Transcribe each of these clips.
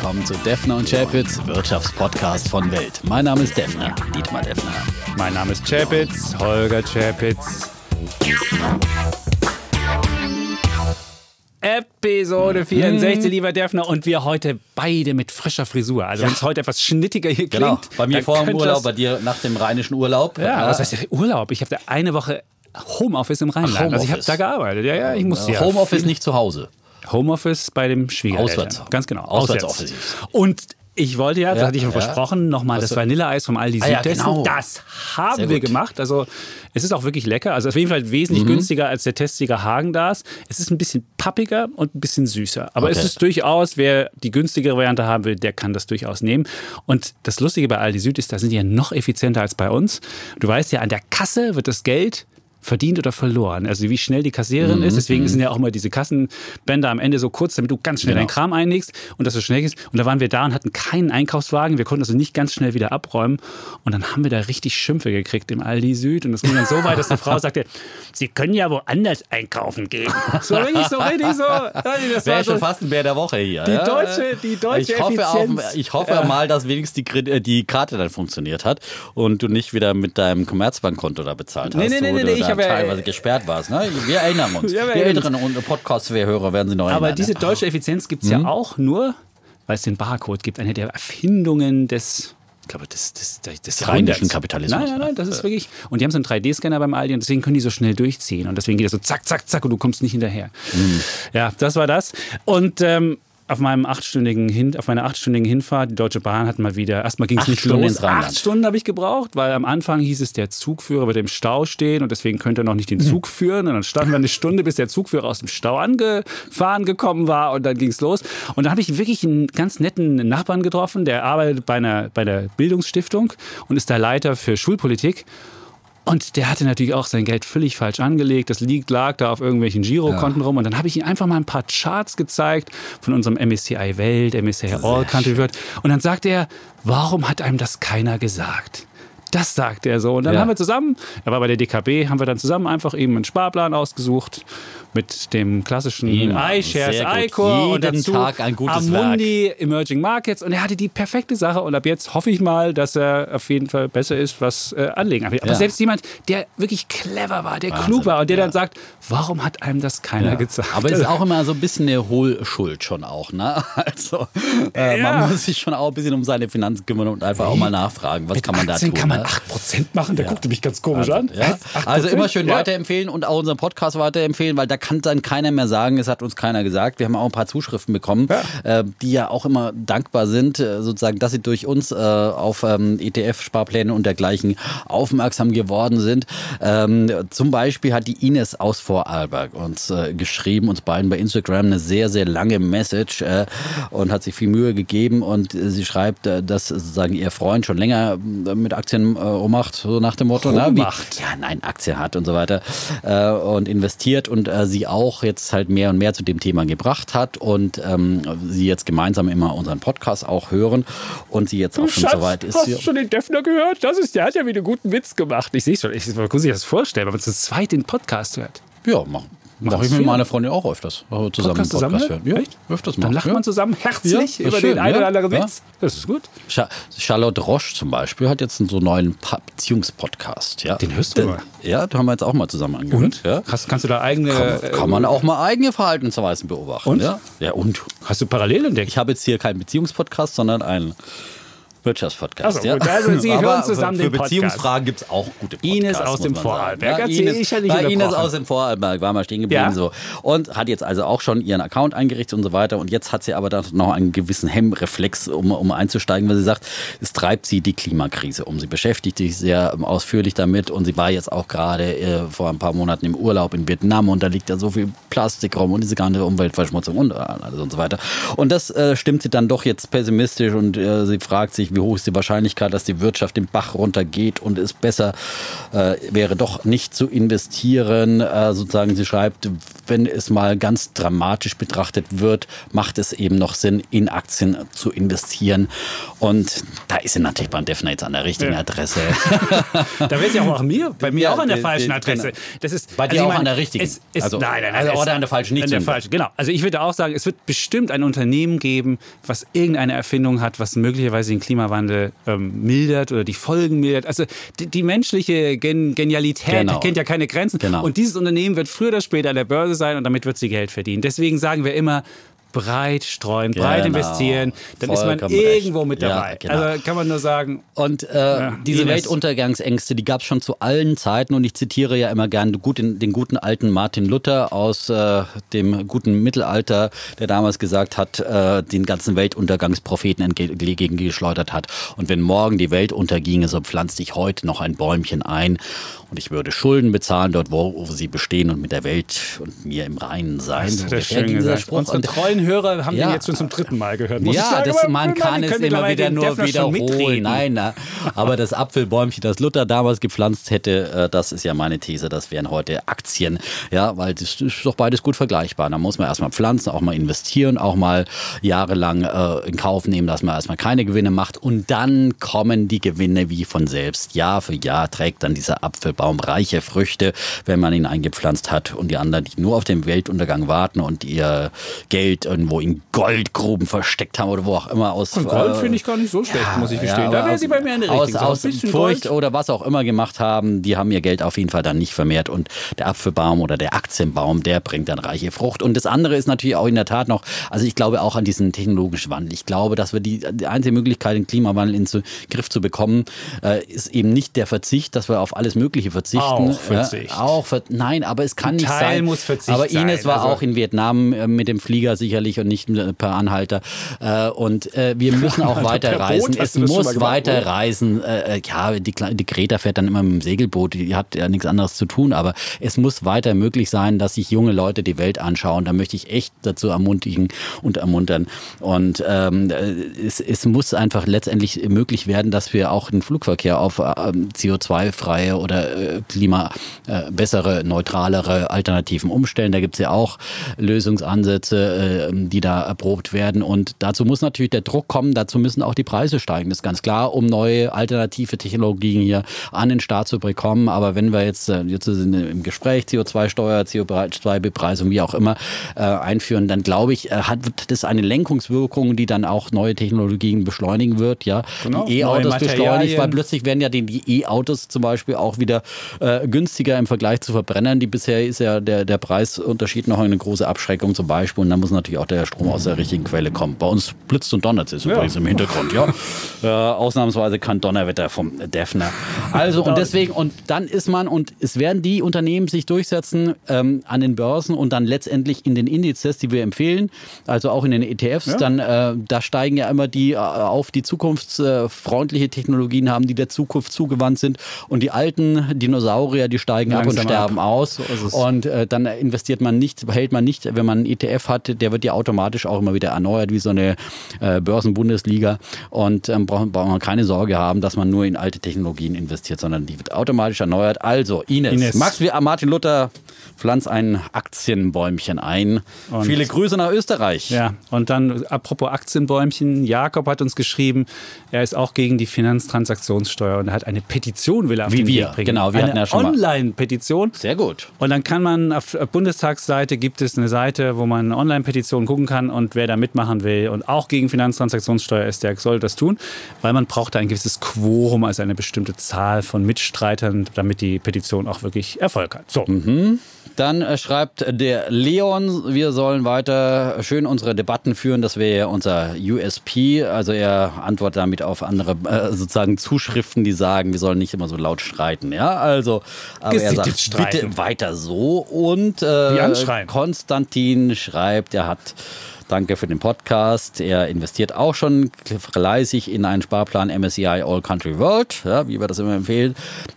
willkommen zu Defner und Chapitz, Wirtschaftspodcast von Welt. Mein Name ist Defner, Dietmar Defner. Mein Name ist Chapitz, Holger Chapitz. Episode 64, Hm. lieber Defner. Und wir heute beide mit frischer Frisur. Also wenn es heute etwas schnittiger hier klingt. Genau, bei mir vor dem Urlaub, bei dir nach dem rheinischen Urlaub. Ja, was heißt Urlaub? Ich habe da eine Woche Homeoffice im Rheinland. Ach, also ich habe Homeoffice. da gearbeitet. Ja, ja, ich musste ja. Homeoffice nicht zu Hause. Homeoffice bei dem Schwiegereltern. Auswärts. Ganz genau. Auswärts Auswärts. Und ich wollte ja, das Ja, hatte ich ja versprochen, nochmal das Vanilleeis vom Aldi Ah ja, genau. Das haben Sehr wir gut. gemacht. Also es ist auch wirklich lecker. Also auf jeden Fall wesentlich Mhm. günstiger als der Testsieger Hagen-Dazs. Es ist ein bisschen pappiger und ein bisschen süßer. Aber es Okay. ist durchaus, wer die günstigere Variante haben will, der kann das durchaus nehmen. Und das Lustige bei Aldi Süd ist, da sind die ja noch effizienter als bei uns. Du weißt ja, an der Kasse wird das Geld verdient oder verloren. Also wie schnell die Kassiererin Mhm, ist. Deswegen sind ja auch immer diese Kassenbänder am Ende so kurz, damit du ganz schnell Genau. deinen Kram einlegst und das so schnell ist. Und da waren wir da und hatten keinen Einkaufswagen. Wir konnten also nicht ganz schnell wieder abräumen. Und dann haben wir da richtig Schimpfe gekriegt im Aldi Süd. Und das ging dann so weit, dass eine Frau sagte, Sie können ja woanders einkaufen gehen. So richtig, so richtig, so. Das Wäre war so schon fast ein Bär der Woche hier. Die deutsche- die deutsche ich hoffe, Effizienz. Auf, ich hoffe Ja. mal, dass wenigstens die, äh, die Karte dann funktioniert hat und du nicht wieder mit deinem Commerzbankkonto da bezahlt hast, Nee, nee, nee, wo nee, ja- teilweise gesperrt warst. Ne? Wir erinnern uns. Ja, wir die älteren Podcast-Hörer werden sie noch Aber erinnern. diese ja. deutsche Effizienz gibt es Mhm. ja auch nur, weil es den Barcode gibt. Eine der Erfindungen des, ich glaube, des, des, des, des rheinischen. Kapitalismus. Nein, nein, nein, das ist wirklich. Und die haben so einen 3D-Scanner beim Aldi und deswegen können die so schnell durchziehen. Und deswegen geht das so zack, zack, zack und du kommst nicht hinterher. Mhm. Ja, das war das. Und ähm, auf meinem achtstündigen Hin auf meiner achtstündigen Hinfahrt, die Deutsche Bahn hat mal wieder, erstmal ging es nicht Stunden los. Acht Stunden habe ich gebraucht, weil am Anfang hieß es, der Zugführer wird im Stau stehen und deswegen könnte er noch nicht den Zug führen. Und dann standen wir eine Stunde, bis der Zugführer aus dem Stau angefahren gekommen war und dann ging es los. Und da habe ich wirklich einen ganz netten Nachbarn getroffen, der arbeitet bei einer, bei der Bildungsstiftung und ist da Leiter für Schulpolitik. Und der hatte natürlich auch sein Geld völlig falsch angelegt. Das liegt, lag da auf irgendwelchen Girokonten rum. Und dann habe ich ihm einfach mal ein paar Charts gezeigt von unserem MSCI Welt, MSCI All Country World. Und dann sagte er, warum hat einem das keiner gesagt? Das sagt er so. Und dann Ja. haben wir zusammen, er war bei der DKB, haben wir dann zusammen einfach eben einen Sparplan ausgesucht mit dem klassischen iShares, iCore und Jeden dazu Tag ein gutes Amundi Emerging Markets. Und er hatte die perfekte Sache. Und ab jetzt hoffe ich mal, dass er auf jeden Fall besser ist, was äh, Anlegen angeht. Aber Ja. selbst jemand, der wirklich clever war, der klug war und der dann sagt, warum hat einem das keiner gezeigt? Aber es ist auch immer so ein bisschen eine Hohlschuld schon auch, ne? Also äh, man muss sich schon auch ein bisschen um seine Finanzen kümmern und einfach auch mal nachfragen, was kann man da tun. kann man ne? 8% machen? Der guckte mich ganz komisch an. Ja? 8%? Also immer schön Ja. weiterempfehlen und auch unseren Podcast weiterempfehlen, weil da kann dann keiner mehr sagen, es hat uns keiner gesagt. Wir haben auch ein paar Zuschriften bekommen, äh, die ja auch immer dankbar sind, äh, sozusagen, dass sie durch uns äh, auf ähm, ETF-Sparpläne und dergleichen aufmerksam geworden sind. Ähm, zum Beispiel hat die Ines aus Vorarlberg uns äh, geschrieben, uns beiden bei Instagram eine sehr, sehr lange Message äh, und hat sich viel Mühe gegeben und äh, sie schreibt, äh, dass sozusagen ihr Freund schon länger äh, mit Aktien äh, rummacht, so nach dem Motto, ne? wie, Rummacht. ja, nein, Aktien hat und so weiter äh, und investiert und äh, sie auch jetzt halt mehr und mehr zu dem Thema gebracht hat und ähm, sie jetzt gemeinsam immer unseren Podcast auch hören und sie jetzt auch schon Schatz, so weit ist. hast sie- du schon den Defner gehört? Das ist, der hat ja wieder einen guten Witz gemacht. Ich sehe schon, ich muss sich das vorstellen, wenn man zu zweit den Podcast hört. Ja, mach, mach Machst ich mit meiner Freundin auch öfters. äh, Zusammen Podcast einen Podcast zusammen? hören. Ja, Echt? öfters mal. Dann lacht ja. man zusammen Ja, herzlich ist über schön, den einen ja, oder anderen ja. Witz. Das ist gut. Charlotte Roche zum Beispiel hat jetzt so einen neuen Beziehungspodcast. Ja. Den hörst du mal? Ja, den haben wir jetzt auch mal zusammen angehört. Ja. Hast, kannst du da eigene. Kann, kann man auch mal eigene Verhaltensweisen beobachten. Und? Ja, ja und? Hast du parallel entdeckt? Ich habe jetzt hier keinen Beziehungspodcast, sondern einen Wirtschaftspodcast. Ach so, ja. gut, also Sie Aber hören zusammen für, den für Podcast. Beziehungsfragen gibt es auch gute Podcasts. Ines aus dem Vorarlberg. sagen. Erzähl, Ines, ich dich bei Ines aus dem Vorarlberg war mal stehen geblieben. Ja. So. Und hat jetzt also auch schon ihren Account eingerichtet und so weiter. Und jetzt hat sie aber da noch einen gewissen Hemmreflex, um, um einzusteigen, weil sie sagt, es treibt sie die Klimakrise um. Sie beschäftigt sich sehr ähm, ausführlich damit und sie war jetzt auch gerade äh, vor ein paar Monaten im Urlaub in Vietnam und da liegt ja so viel Plastik rum und diese ganze Umweltverschmutzung und äh, alles und so weiter. Und das äh, stimmt sie dann doch jetzt pessimistisch und äh, sie fragt sich, letztendlich, wie hoch ist die Wahrscheinlichkeit, dass die Wirtschaft den Bach runtergeht und es besser äh, wäre doch nicht zu investieren. Äh, sozusagen, sie schreibt, wenn es mal ganz dramatisch betrachtet wird, macht es eben noch Sinn, in Aktien zu investieren. Und da ist sie natürlich beim jetzt an der richtigen ja. Adresse. da wäre sie auch an mir, bei mir ja, auch an der falschen Adresse. Genau. Das ist, bei dir also auch meine, an der richtigen. Es, es, also, nein, nein, nein. Also, oder an der falschen, nicht an der falschen. Genau. Also ich würde auch sagen, es wird bestimmt ein Unternehmen geben, was irgendeine Erfindung hat, was möglicherweise den Klimawandel ähm, mildert oder die Folgen mildert. Also die, die menschliche Gen Genialität genau. kennt ja keine Grenzen. Genau. Und dieses Unternehmen wird früher oder später an der Börse sein und damit wird sie Geld verdienen. Deswegen sagen wir immer, breit streuen, genau. breit investieren, dann Vollkommen ist man irgendwo mit dabei. Ja, genau. Also kann man nur sagen. Und äh, ja, diese Ines. Weltuntergangsängste, die gab es schon zu allen Zeiten und ich zitiere ja immer gern den, den guten alten Martin Luther aus äh, dem guten Mittelalter, der damals gesagt hat, äh, den ganzen Weltuntergangspropheten entgegengeschleudert hat. Und wenn morgen die Welt unterginge, so pflanzt ich heute noch ein Bäumchen ein und ich würde Schulden bezahlen dort, wo, wo sie bestehen und mit der Welt und mir im Reinen sein. Das ist so schön gesagt. Spruch. Unsere treuen Hörer haben ja, den jetzt schon zum dritten Mal gehört. Muss ja, sagen, das, man kann es immer wieder nur wiederholen. Nein, na, aber das Apfelbäumchen, das Luther damals gepflanzt hätte, äh, das ist ja meine These, das wären heute Aktien. Ja, weil das ist doch beides gut vergleichbar. Da muss man erstmal pflanzen, auch mal investieren, auch mal jahrelang äh, in Kauf nehmen, dass man erstmal keine Gewinne macht und dann kommen die Gewinne wie von selbst. Jahr für Jahr trägt dann dieser Apfel Baum reiche Früchte, wenn man ihn eingepflanzt hat. Und die anderen, die nur auf den Weltuntergang warten und ihr Geld irgendwo in Goldgruben versteckt haben oder wo auch immer aus. Und Gold äh, finde ich gar nicht so schlecht, ja, muss ich gestehen. Ja, da wäre sie bei mir eine Aus, aus Furcht Gold. oder was auch immer gemacht haben, die haben ihr Geld auf jeden Fall dann nicht vermehrt. Und der Apfelbaum oder der Aktienbaum, der bringt dann reiche Frucht. Und das andere ist natürlich auch in der Tat noch, also ich glaube auch an diesen technologischen Wandel. Ich glaube, dass wir die, die einzige Möglichkeit, den Klimawandel in den Griff zu bekommen, äh, ist eben nicht der Verzicht, dass wir auf alles Mögliche verzichten. Auch Verzicht. Ja, auch ver nein, aber es kann Ein nicht Teil sein. muss Verzicht aber Ines war also auch in Vietnam äh, mit dem Flieger sicherlich und nicht per Anhalter. Äh, und äh, wir müssen auch weiterreisen. Es muss weiterreisen. ja, die, die Greta fährt dann immer mit dem Segelboot. Die hat ja nichts anderes zu tun. Aber es muss weiter möglich sein, dass sich junge Leute die Welt anschauen. Da möchte ich echt dazu ermutigen und ermuntern. Und ähm, es, es muss einfach letztendlich möglich werden, dass wir auch den Flugverkehr auf CO2-freie oder äh, Klima äh, bessere, neutralere Alternativen umstellen. Da gibt es ja auch Lösungsansätze, äh, die da erprobt werden. Und dazu muss natürlich der Druck kommen, dazu müssen auch die Preise steigen. Das ist ganz klar, um neue alternative Technologien hier an den Start zu bekommen. Aber wenn wir jetzt, äh, jetzt sind im Gespräch CO2-Steuer, CO2-Bepreisung, wie auch immer, äh, einführen, dann glaube ich, äh, hat das eine Lenkungswirkung, die dann auch neue Technologien beschleunigen wird. Ja, genau. die E-Autos beschleunigt, weil plötzlich werden ja die E-Autos zum Beispiel auch wieder äh, günstiger im Vergleich zu Verbrennern. Die bisher ist ja der, der Preisunterschied noch eine große Abschreckung zum Beispiel. Und dann muss natürlich auch der Strom aus der richtigen Quelle kommen. Bei uns blitzt und donnert es ja. übrigens im Hintergrund. Ja. Äh, ausnahmsweise kein Donnerwetter vom Defner. Also und deswegen, und dann ist man, und es werden die Unternehmen sich durchsetzen ähm, an den Börsen und dann letztendlich in den Indizes, die wir empfehlen, also auch in den ETFs, ja. dann äh, da steigen ja immer die äh, auf, die zukunftsfreundliche Technologien haben, die der Zukunft zugewandt sind. Und die alten, Dinosaurier, die steigen Langsam ab und sterben ab. aus. So und äh, dann investiert man nicht, behält man nicht, wenn man einen ETF hat, der wird ja automatisch auch immer wieder erneuert, wie so eine äh, Börsenbundesliga. Und ähm, braucht, braucht man keine Sorge haben, dass man nur in alte Technologien investiert, sondern die wird automatisch erneuert. Also, Ines, Ines. du wie Martin Luther, pflanz ein Aktienbäumchen ein. Und Viele Grüße nach Österreich. Ja, und dann apropos Aktienbäumchen, Jakob hat uns geschrieben, er ist auch gegen die Finanztransaktionssteuer und er hat eine Petition will er auf Wie den wir, Weg bringen. Genau, wir eine hatten ja schon Online-Petition. Sehr gut. Und dann kann man auf Bundestagsseite gibt es eine Seite, wo man Online-Petitionen gucken kann und wer da mitmachen will und auch gegen Finanztransaktionssteuer ist, der soll das tun, weil man braucht da ein gewisses Quorum, also eine bestimmte Zahl von Mitstreitern, damit die Petition auch wirklich Erfolg hat. So. Mhm. Dann äh, schreibt der Leon, wir sollen weiter schön unsere Debatten führen. Das wäre ja unser USP. Also er antwortet damit auf andere äh, sozusagen Zuschriften, die sagen, wir sollen nicht immer so laut streiten. Ja, also aber er sagt, streiten. bitte weiter so. Und äh, Konstantin schreibt, er hat Danke für den Podcast. Er investiert auch schon fleißig in einen Sparplan MSCI All Country World, ja, wie wir das immer empfehlen.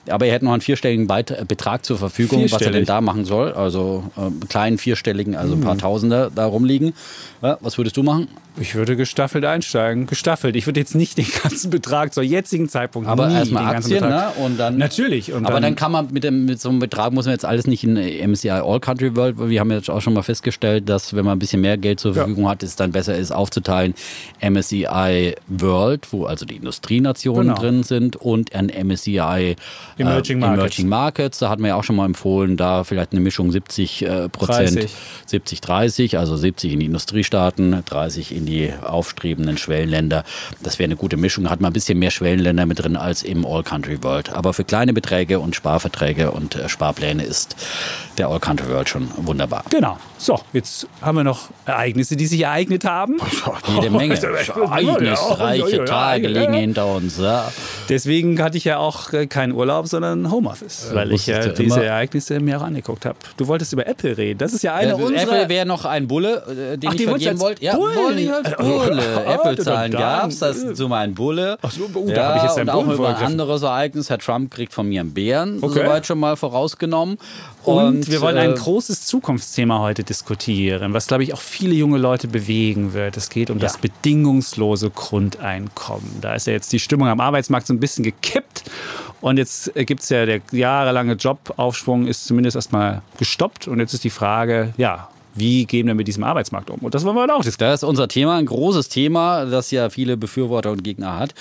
Aber er hätte noch einen vierstelligen Betrag zur Verfügung, was er denn da machen soll. Also äh, kleinen vierstelligen, also ein paar hm. Tausender da rumliegen. Ja, was würdest du machen? Ich würde gestaffelt einsteigen. Gestaffelt. Ich würde jetzt nicht den ganzen Betrag zur jetzigen Zeitpunkt Aber erstmal Aktien, ne? Und dann. Natürlich. Und aber dann kann man mit, dem, mit so einem Betrag, muss man jetzt alles nicht in MSCI All Country World, wir haben jetzt auch schon mal festgestellt, dass wenn man ein bisschen mehr Geld zur Verfügung hat, es dann besser ist aufzuteilen MSCI World, wo also die Industrienationen Genau. drin sind und ein MSCI Emerging äh, Markets. Emerging Markets. Da hatten wir ja auch schon mal empfohlen, da vielleicht eine Mischung 70 äh, Prozent, 30. 70, 30, also 70 in die Industriestaaten, 30 in die aufstrebenden Schwellenländer. Das wäre eine gute Mischung. Hat man ein bisschen mehr Schwellenländer mit drin als im All Country World. Aber für kleine Beträge und Sparverträge und äh, Sparpläne ist der All Country World schon wunderbar. Genau. So, jetzt haben wir noch Ereignisse, die sich ereignet haben. Jede Menge. Ereignisreiche Tage liegen hinter uns. Ja. Deswegen hatte ich ja auch äh, keinen Urlaub, sondern Homeoffice, weil ich ja diese Ereignisse mir auch angeguckt habe. Du wolltest über Apple reden. Das ist ja eine Äh, unserer. Apple wäre noch ein Bulle, äh, den Ach, ich vergeben wollte. Ja, als Äh, Bulle. oh, Apple-Zahlen gab es, das ist so mein Bulle. Ach so, oh, da ja, hab ich jetzt auch Bullen über ein anderes Ereignis. Herr Trump kriegt von mir einen Bären, Okay. soweit schon mal vorausgenommen. Und, wir wollen äh, ein großes Zukunftsthema heute diskutieren, was, glaube ich, auch viele junge Leute bewegen wird. Es geht um das bedingungslose Grundeinkommen. Da ist ja jetzt die Stimmung am Arbeitsmarkt so ein bisschen gekippt. Und jetzt gibt es ja der jahrelange Jobaufschwung ist zumindest erstmal gestoppt. Und jetzt ist die Frage, ja, wie gehen wir mit diesem Arbeitsmarkt um? Und das wollen wir heute auch diskutieren. Das ist unser Thema, ein großes Thema, das ja viele Befürworter und Gegner hat.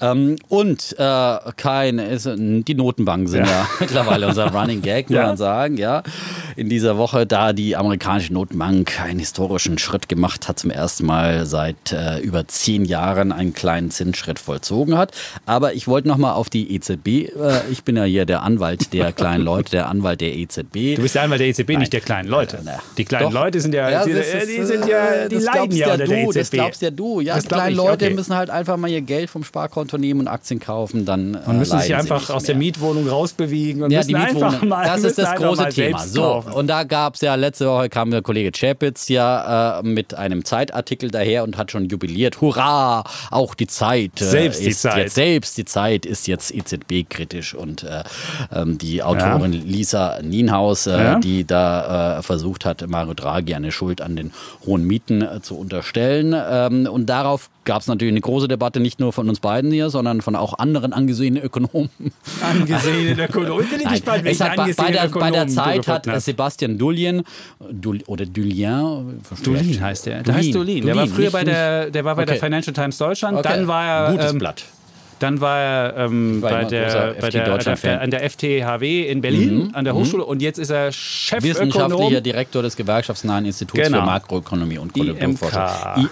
Ähm, und äh, kein, ist, die Notenbanken sind ja, mittlerweile unser Running Gag, muss Ja. man sagen. Ja, in dieser Woche, da die amerikanische Notenbank einen historischen Schritt gemacht hat, zum ersten Mal seit äh, über zehn Jahren einen kleinen Zinsschritt vollzogen hat. Aber ich wollte noch mal auf die EZB. Äh, ich bin ja hier der Anwalt der kleinen Leute, der Anwalt der EZB. Du bist ja einmal der EZB, nicht der kleinen Leute. Na, Die kleinen doch. Leute sind ja, die, das ist, die sind ja, die das leiden glaubst ja unter du, der EZB. Das glaubst ja du. Ja, Das die ich, Leute okay. müssen halt einfach mal ihr Geld vom Sparkonto nehmen und Aktien kaufen, dann äh, Und müssen sich einfach aus der mehr. Mietwohnung rausbewegen und Ja, müssen die einfach mal das ist das große Thema. So, kaufen. und da gab es ja, letzte Woche kam der Kollege Chapitz ja äh, mit einem Zeitartikel daher und hat schon jubiliert. Hurra, auch die Zeit. Äh, Selbst die Zeit. Jetzt, selbst die Zeit ist jetzt EZB-kritisch. Und äh, ähm, die Autorin Lisa Nienhaus, äh, Ja. die da äh, versucht hat, Mario Draghi eine Schuld an den hohen Mieten äh, zu unterstellen. Ähm, und darauf gab es natürlich eine große Debatte, nicht nur von uns beiden hier, sondern von auch anderen angesehenen Ökonomen. angesehene Ökonom. Ich bin Nein, gespannt, es welchen hat, bei, bei, der, angesehenen bei der Ökonomen Zeit hat hast. Sebastian Dulien Dul, oder Dulien, Dulin heißt der. Der heißt Dulin. Der war früher bei der, der war bei der Okay. Financial Times Deutschland. Okay. Dann war er, Gutes ähm, Blatt. Dann war er ähm, war bei der, bei der, der, an der FTHW in Berlin, an der Hochschule. Und jetzt ist er Chefökonom. Wissenschaftlicher Direktor des gewerkschaftsnahen Instituts Genau. für Makroökonomie und Konjunkturforschung.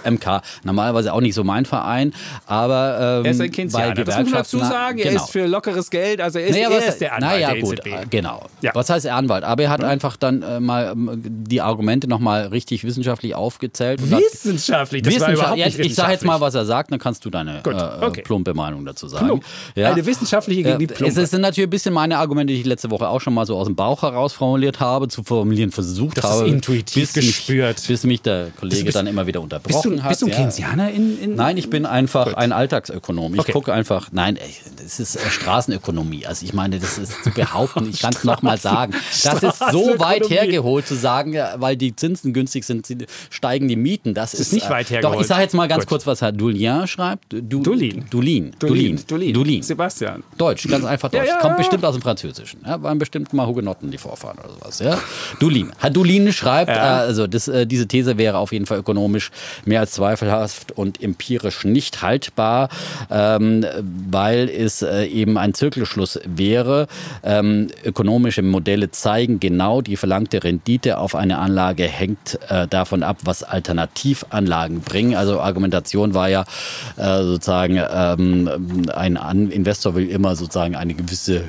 IMK. IMK. Normalerweise auch nicht so mein Verein, aber ähm, Er ist ein bei Keynesianer. Das muss man dazu sagen. Er Genau. ist für lockeres Geld. Also er ist, Naja, er ist der Anwalt naja, der gut, EZB. äh, genau. Ja. Was heißt er Anwalt? Aber er hat einfach dann äh, mal ähm, die Argumente nochmal richtig wissenschaftlich aufgezählt. Wissenschaftlich, das war Wissenschaft- überhaupt ja, nicht ich sage jetzt mal, wissenschaftlich. was er sagt, dann kannst du deine Gut, äh, okay. plumpe Meinung dazu sagen. Plump. Eine wissenschaftliche gegen die Äh, plumpe. Es sind natürlich ein bisschen meine Argumente, die ich letzte Woche auch schon mal so aus dem Bauch heraus formuliert habe, zu formulieren versucht Das ist habe. intuitiv bis gespürt. Mich, bis mich der Kollege bist- dann immer wieder Bist unterbrochen du, hat. bist du ein ja. Keynesianer in, in Nein, ich bin einfach ein Alltagsökonom. Ich Okay. gucke einfach, nein, das ist äh, Straßenökonomie. Also ich meine, das ist zu behaupten, ich kann es nochmal sagen. Das ist so weit hergeholt zu sagen, ja, weil die Zinsen günstig sind, steigen die Mieten. Das, ist nicht weit Doch, hergeholt. ich sage jetzt mal ganz Gut. kurz, was Herr Dulien schreibt. Du, Dulin. Dulin. Dulin. Dulin. Dulin. Sebastian. Deutsch, ganz einfach Deutsch. Ja, ja, Kommt bestimmt aus dem Französischen. Ja, waren bestimmt mal Hugenotten die Vorfahren oder sowas. Ja? Dulin. Herr Dulin schreibt, äh, also das, äh, diese These wäre auf jeden Fall ökonomisch mehr als zweifelhaft und empirisch nicht haltbar, ähm, weil es äh, eben ein Zirkelschluss wäre. Ähm, ökonomische Modelle zeigen genau, die verlangte Rendite auf eine Anlage hängt äh, davon ab, was Alternativanlagen bringen. Also Argumentation war ja sozusagen, ähm, ein Investor will immer sozusagen eine gewisse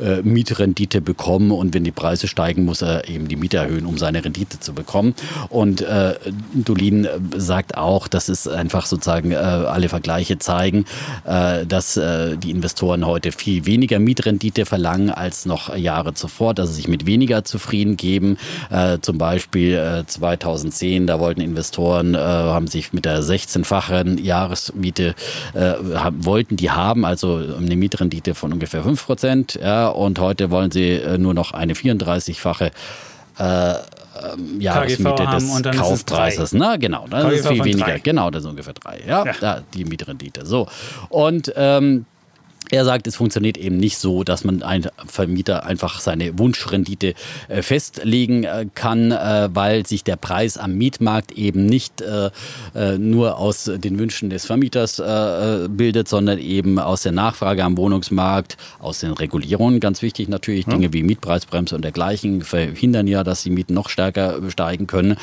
äh, Mietrendite bekommen und wenn die Preise steigen, muss er eben die Miete erhöhen, um seine Rendite zu bekommen. Und äh, Dolin äh, sagt auch, dass es einfach sozusagen äh, alle Vergleiche zeigen, äh, dass äh, die Investoren heute viel weniger Mietrendite verlangen als noch Jahre zuvor, dass sie sich mit weniger zufrieden geben. Äh, zum Beispiel äh, 2010, da wollten Investoren, haben sich mit der 16-fachen Jahresmiete, wollten die haben, also eine Mietrendite von ungefähr 5 Prozent. Ja, und heute wollen sie äh, nur noch eine 34-fache äh, ähm, Jahresmiete des Kaufpreises. Ne? Genau, das KGV ist viel weniger. Genau, das ist ungefähr drei. Ja, ja. Da, die Mietrendite. So. Und ähm, er sagt, es funktioniert eben nicht so, dass man ein Vermieter einfach seine Wunschrendite äh, festlegen äh, kann, äh, weil sich der Preis am Mietmarkt eben nicht nur aus den Wünschen des Vermieters bildet, sondern eben aus der Nachfrage am Wohnungsmarkt, aus den Regulierungen. Ganz wichtig natürlich, Dinge wie Mietpreisbremse und dergleichen verhindern ja, dass die Mieten noch stärker steigen können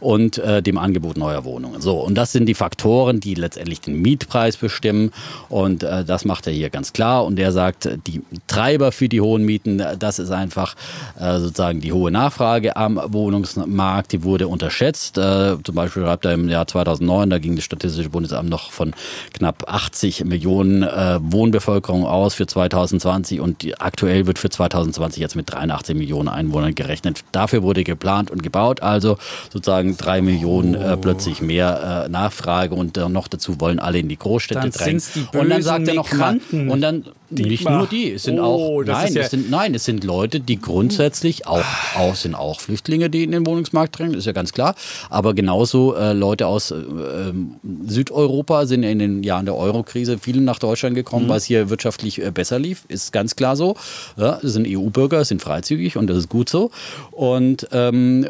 und dem Angebot neuer Wohnungen. So, und das sind die Faktoren, die letztendlich den Mietpreis bestimmen und das macht er hier ganz klar und der sagt, die Treiber für die hohen Mieten, das ist einfach äh, sozusagen die hohe Nachfrage am Wohnungsmarkt, die wurde unterschätzt. Äh, zum Beispiel schreibt er im Jahr 2009, da ging das Statistische Bundesamt noch von knapp 80 Millionen äh, Wohnbevölkerung aus für 2020 und die, aktuell wird für 2020 jetzt mit 83 Millionen Einwohnern gerechnet. Dafür wurde geplant und gebaut, also sozusagen drei Millionen äh, oh. plötzlich mehr äh, Nachfrage und noch dazu wollen alle in die Großstädte dann drängen. und dann sagt er noch mal, und dann nicht nur die, es sind oh, auch nein, ja es sind nein, es sind Leute, die grundsätzlich auch, auch sind auch Flüchtlinge, die in den Wohnungsmarkt drängen, ist ja ganz klar, aber genauso äh, Leute aus äh, Südeuropa sind in den Jahren der Eurokrise viele nach Deutschland gekommen, mhm. weil es hier wirtschaftlich äh, besser lief, ist ganz klar so. Ja, es sind EU-Bürger, sind freizügig und das ist gut so. Und ähm,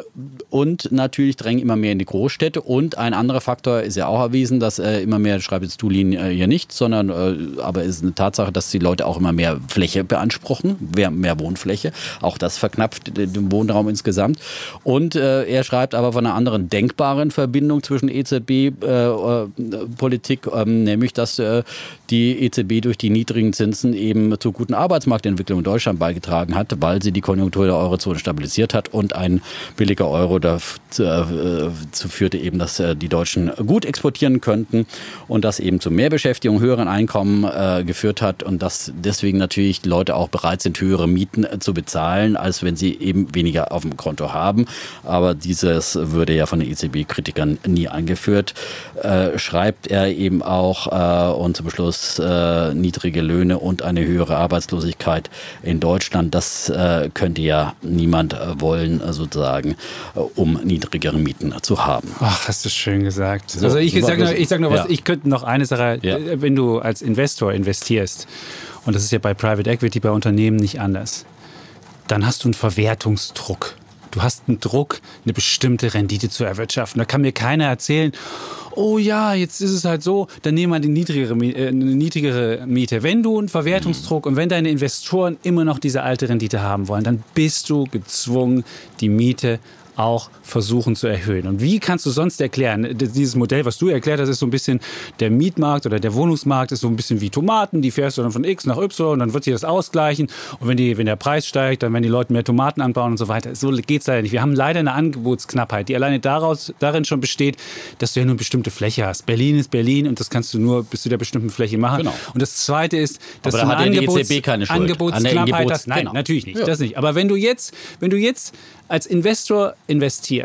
und natürlich drängen immer mehr in die Großstädte und ein anderer Faktor ist ja auch erwiesen, dass äh, immer mehr schreibt jetzt Dulin äh, hier nicht, sondern äh, aber ist eine Tatsache, dass die Leute auch immer mehr Fläche beanspruchen, mehr, mehr Wohnfläche. Auch das verknappt den Wohnraum insgesamt. Und äh, er schreibt aber von einer anderen denkbaren Verbindung zwischen EZB-Politik, äh, äh, ähm, nämlich dass äh, die EZB durch die niedrigen Zinsen eben zur guten Arbeitsmarktentwicklung in Deutschland beigetragen hat, weil sie die Konjunktur der Eurozone stabilisiert hat und ein billiger Euro dazu äh, führte eben, dass äh, die Deutschen gut exportieren könnten und das eben zu mehr Beschäftigung, höheren Einkommen geführt hat und dass deswegen natürlich Leute auch bereit sind, höhere Mieten äh, zu bezahlen, als wenn sie eben weniger auf dem Konto haben. Aber dieses würde ja von den EZB-Kritikern nie angeführt. Äh, schreibt er eben auch äh, und zum Schluss niedrige Löhne und eine höhere Arbeitslosigkeit in Deutschland. Das könnte ja niemand wollen, sozusagen, um niedrigere Mieten zu haben. Ach, hast du schön gesagt. So, also ich sage nur, sag nur was, ja. ich könnte noch eine Sache, ja. wenn du als Investor investierst, und das ist ja bei Private Equity, bei Unternehmen nicht anders, dann hast du einen Verwertungsdruck. Du hast einen Druck, eine bestimmte Rendite zu erwirtschaften. Da kann mir keiner erzählen, oh ja, jetzt ist es halt so, dann nehmen wir eine niedrigere, äh, eine niedrigere Miete. Wenn du einen Verwertungsdruck und wenn deine Investoren immer noch diese alte Rendite haben wollen, dann bist du gezwungen, die Miete auch versuchen zu erhöhen. Und wie kannst du sonst erklären, dieses Modell, was du erklärt hast, ist so ein bisschen der Mietmarkt oder der Wohnungsmarkt ist so ein bisschen wie Tomaten, die fährst du dann von X nach Y und dann wird sich das ausgleichen und wenn, die, wenn der Preis steigt, dann werden die Leute mehr Tomaten anbauen und so weiter. So geht es leider nicht. Wir haben leider eine Angebotsknappheit, die alleine daraus, darin schon besteht, dass du ja nur eine bestimmte Fläche hast. Berlin ist Berlin und das kannst du nur bis zu der bestimmten Fläche machen. Genau. Und das Zweite ist, dass Aber du da eine Angebots e Angebotsknappheit hast. Nein, genau. natürlich nicht. Ja. Das nicht. Aber wenn du jetzt, wenn du jetzt als Investor investierst,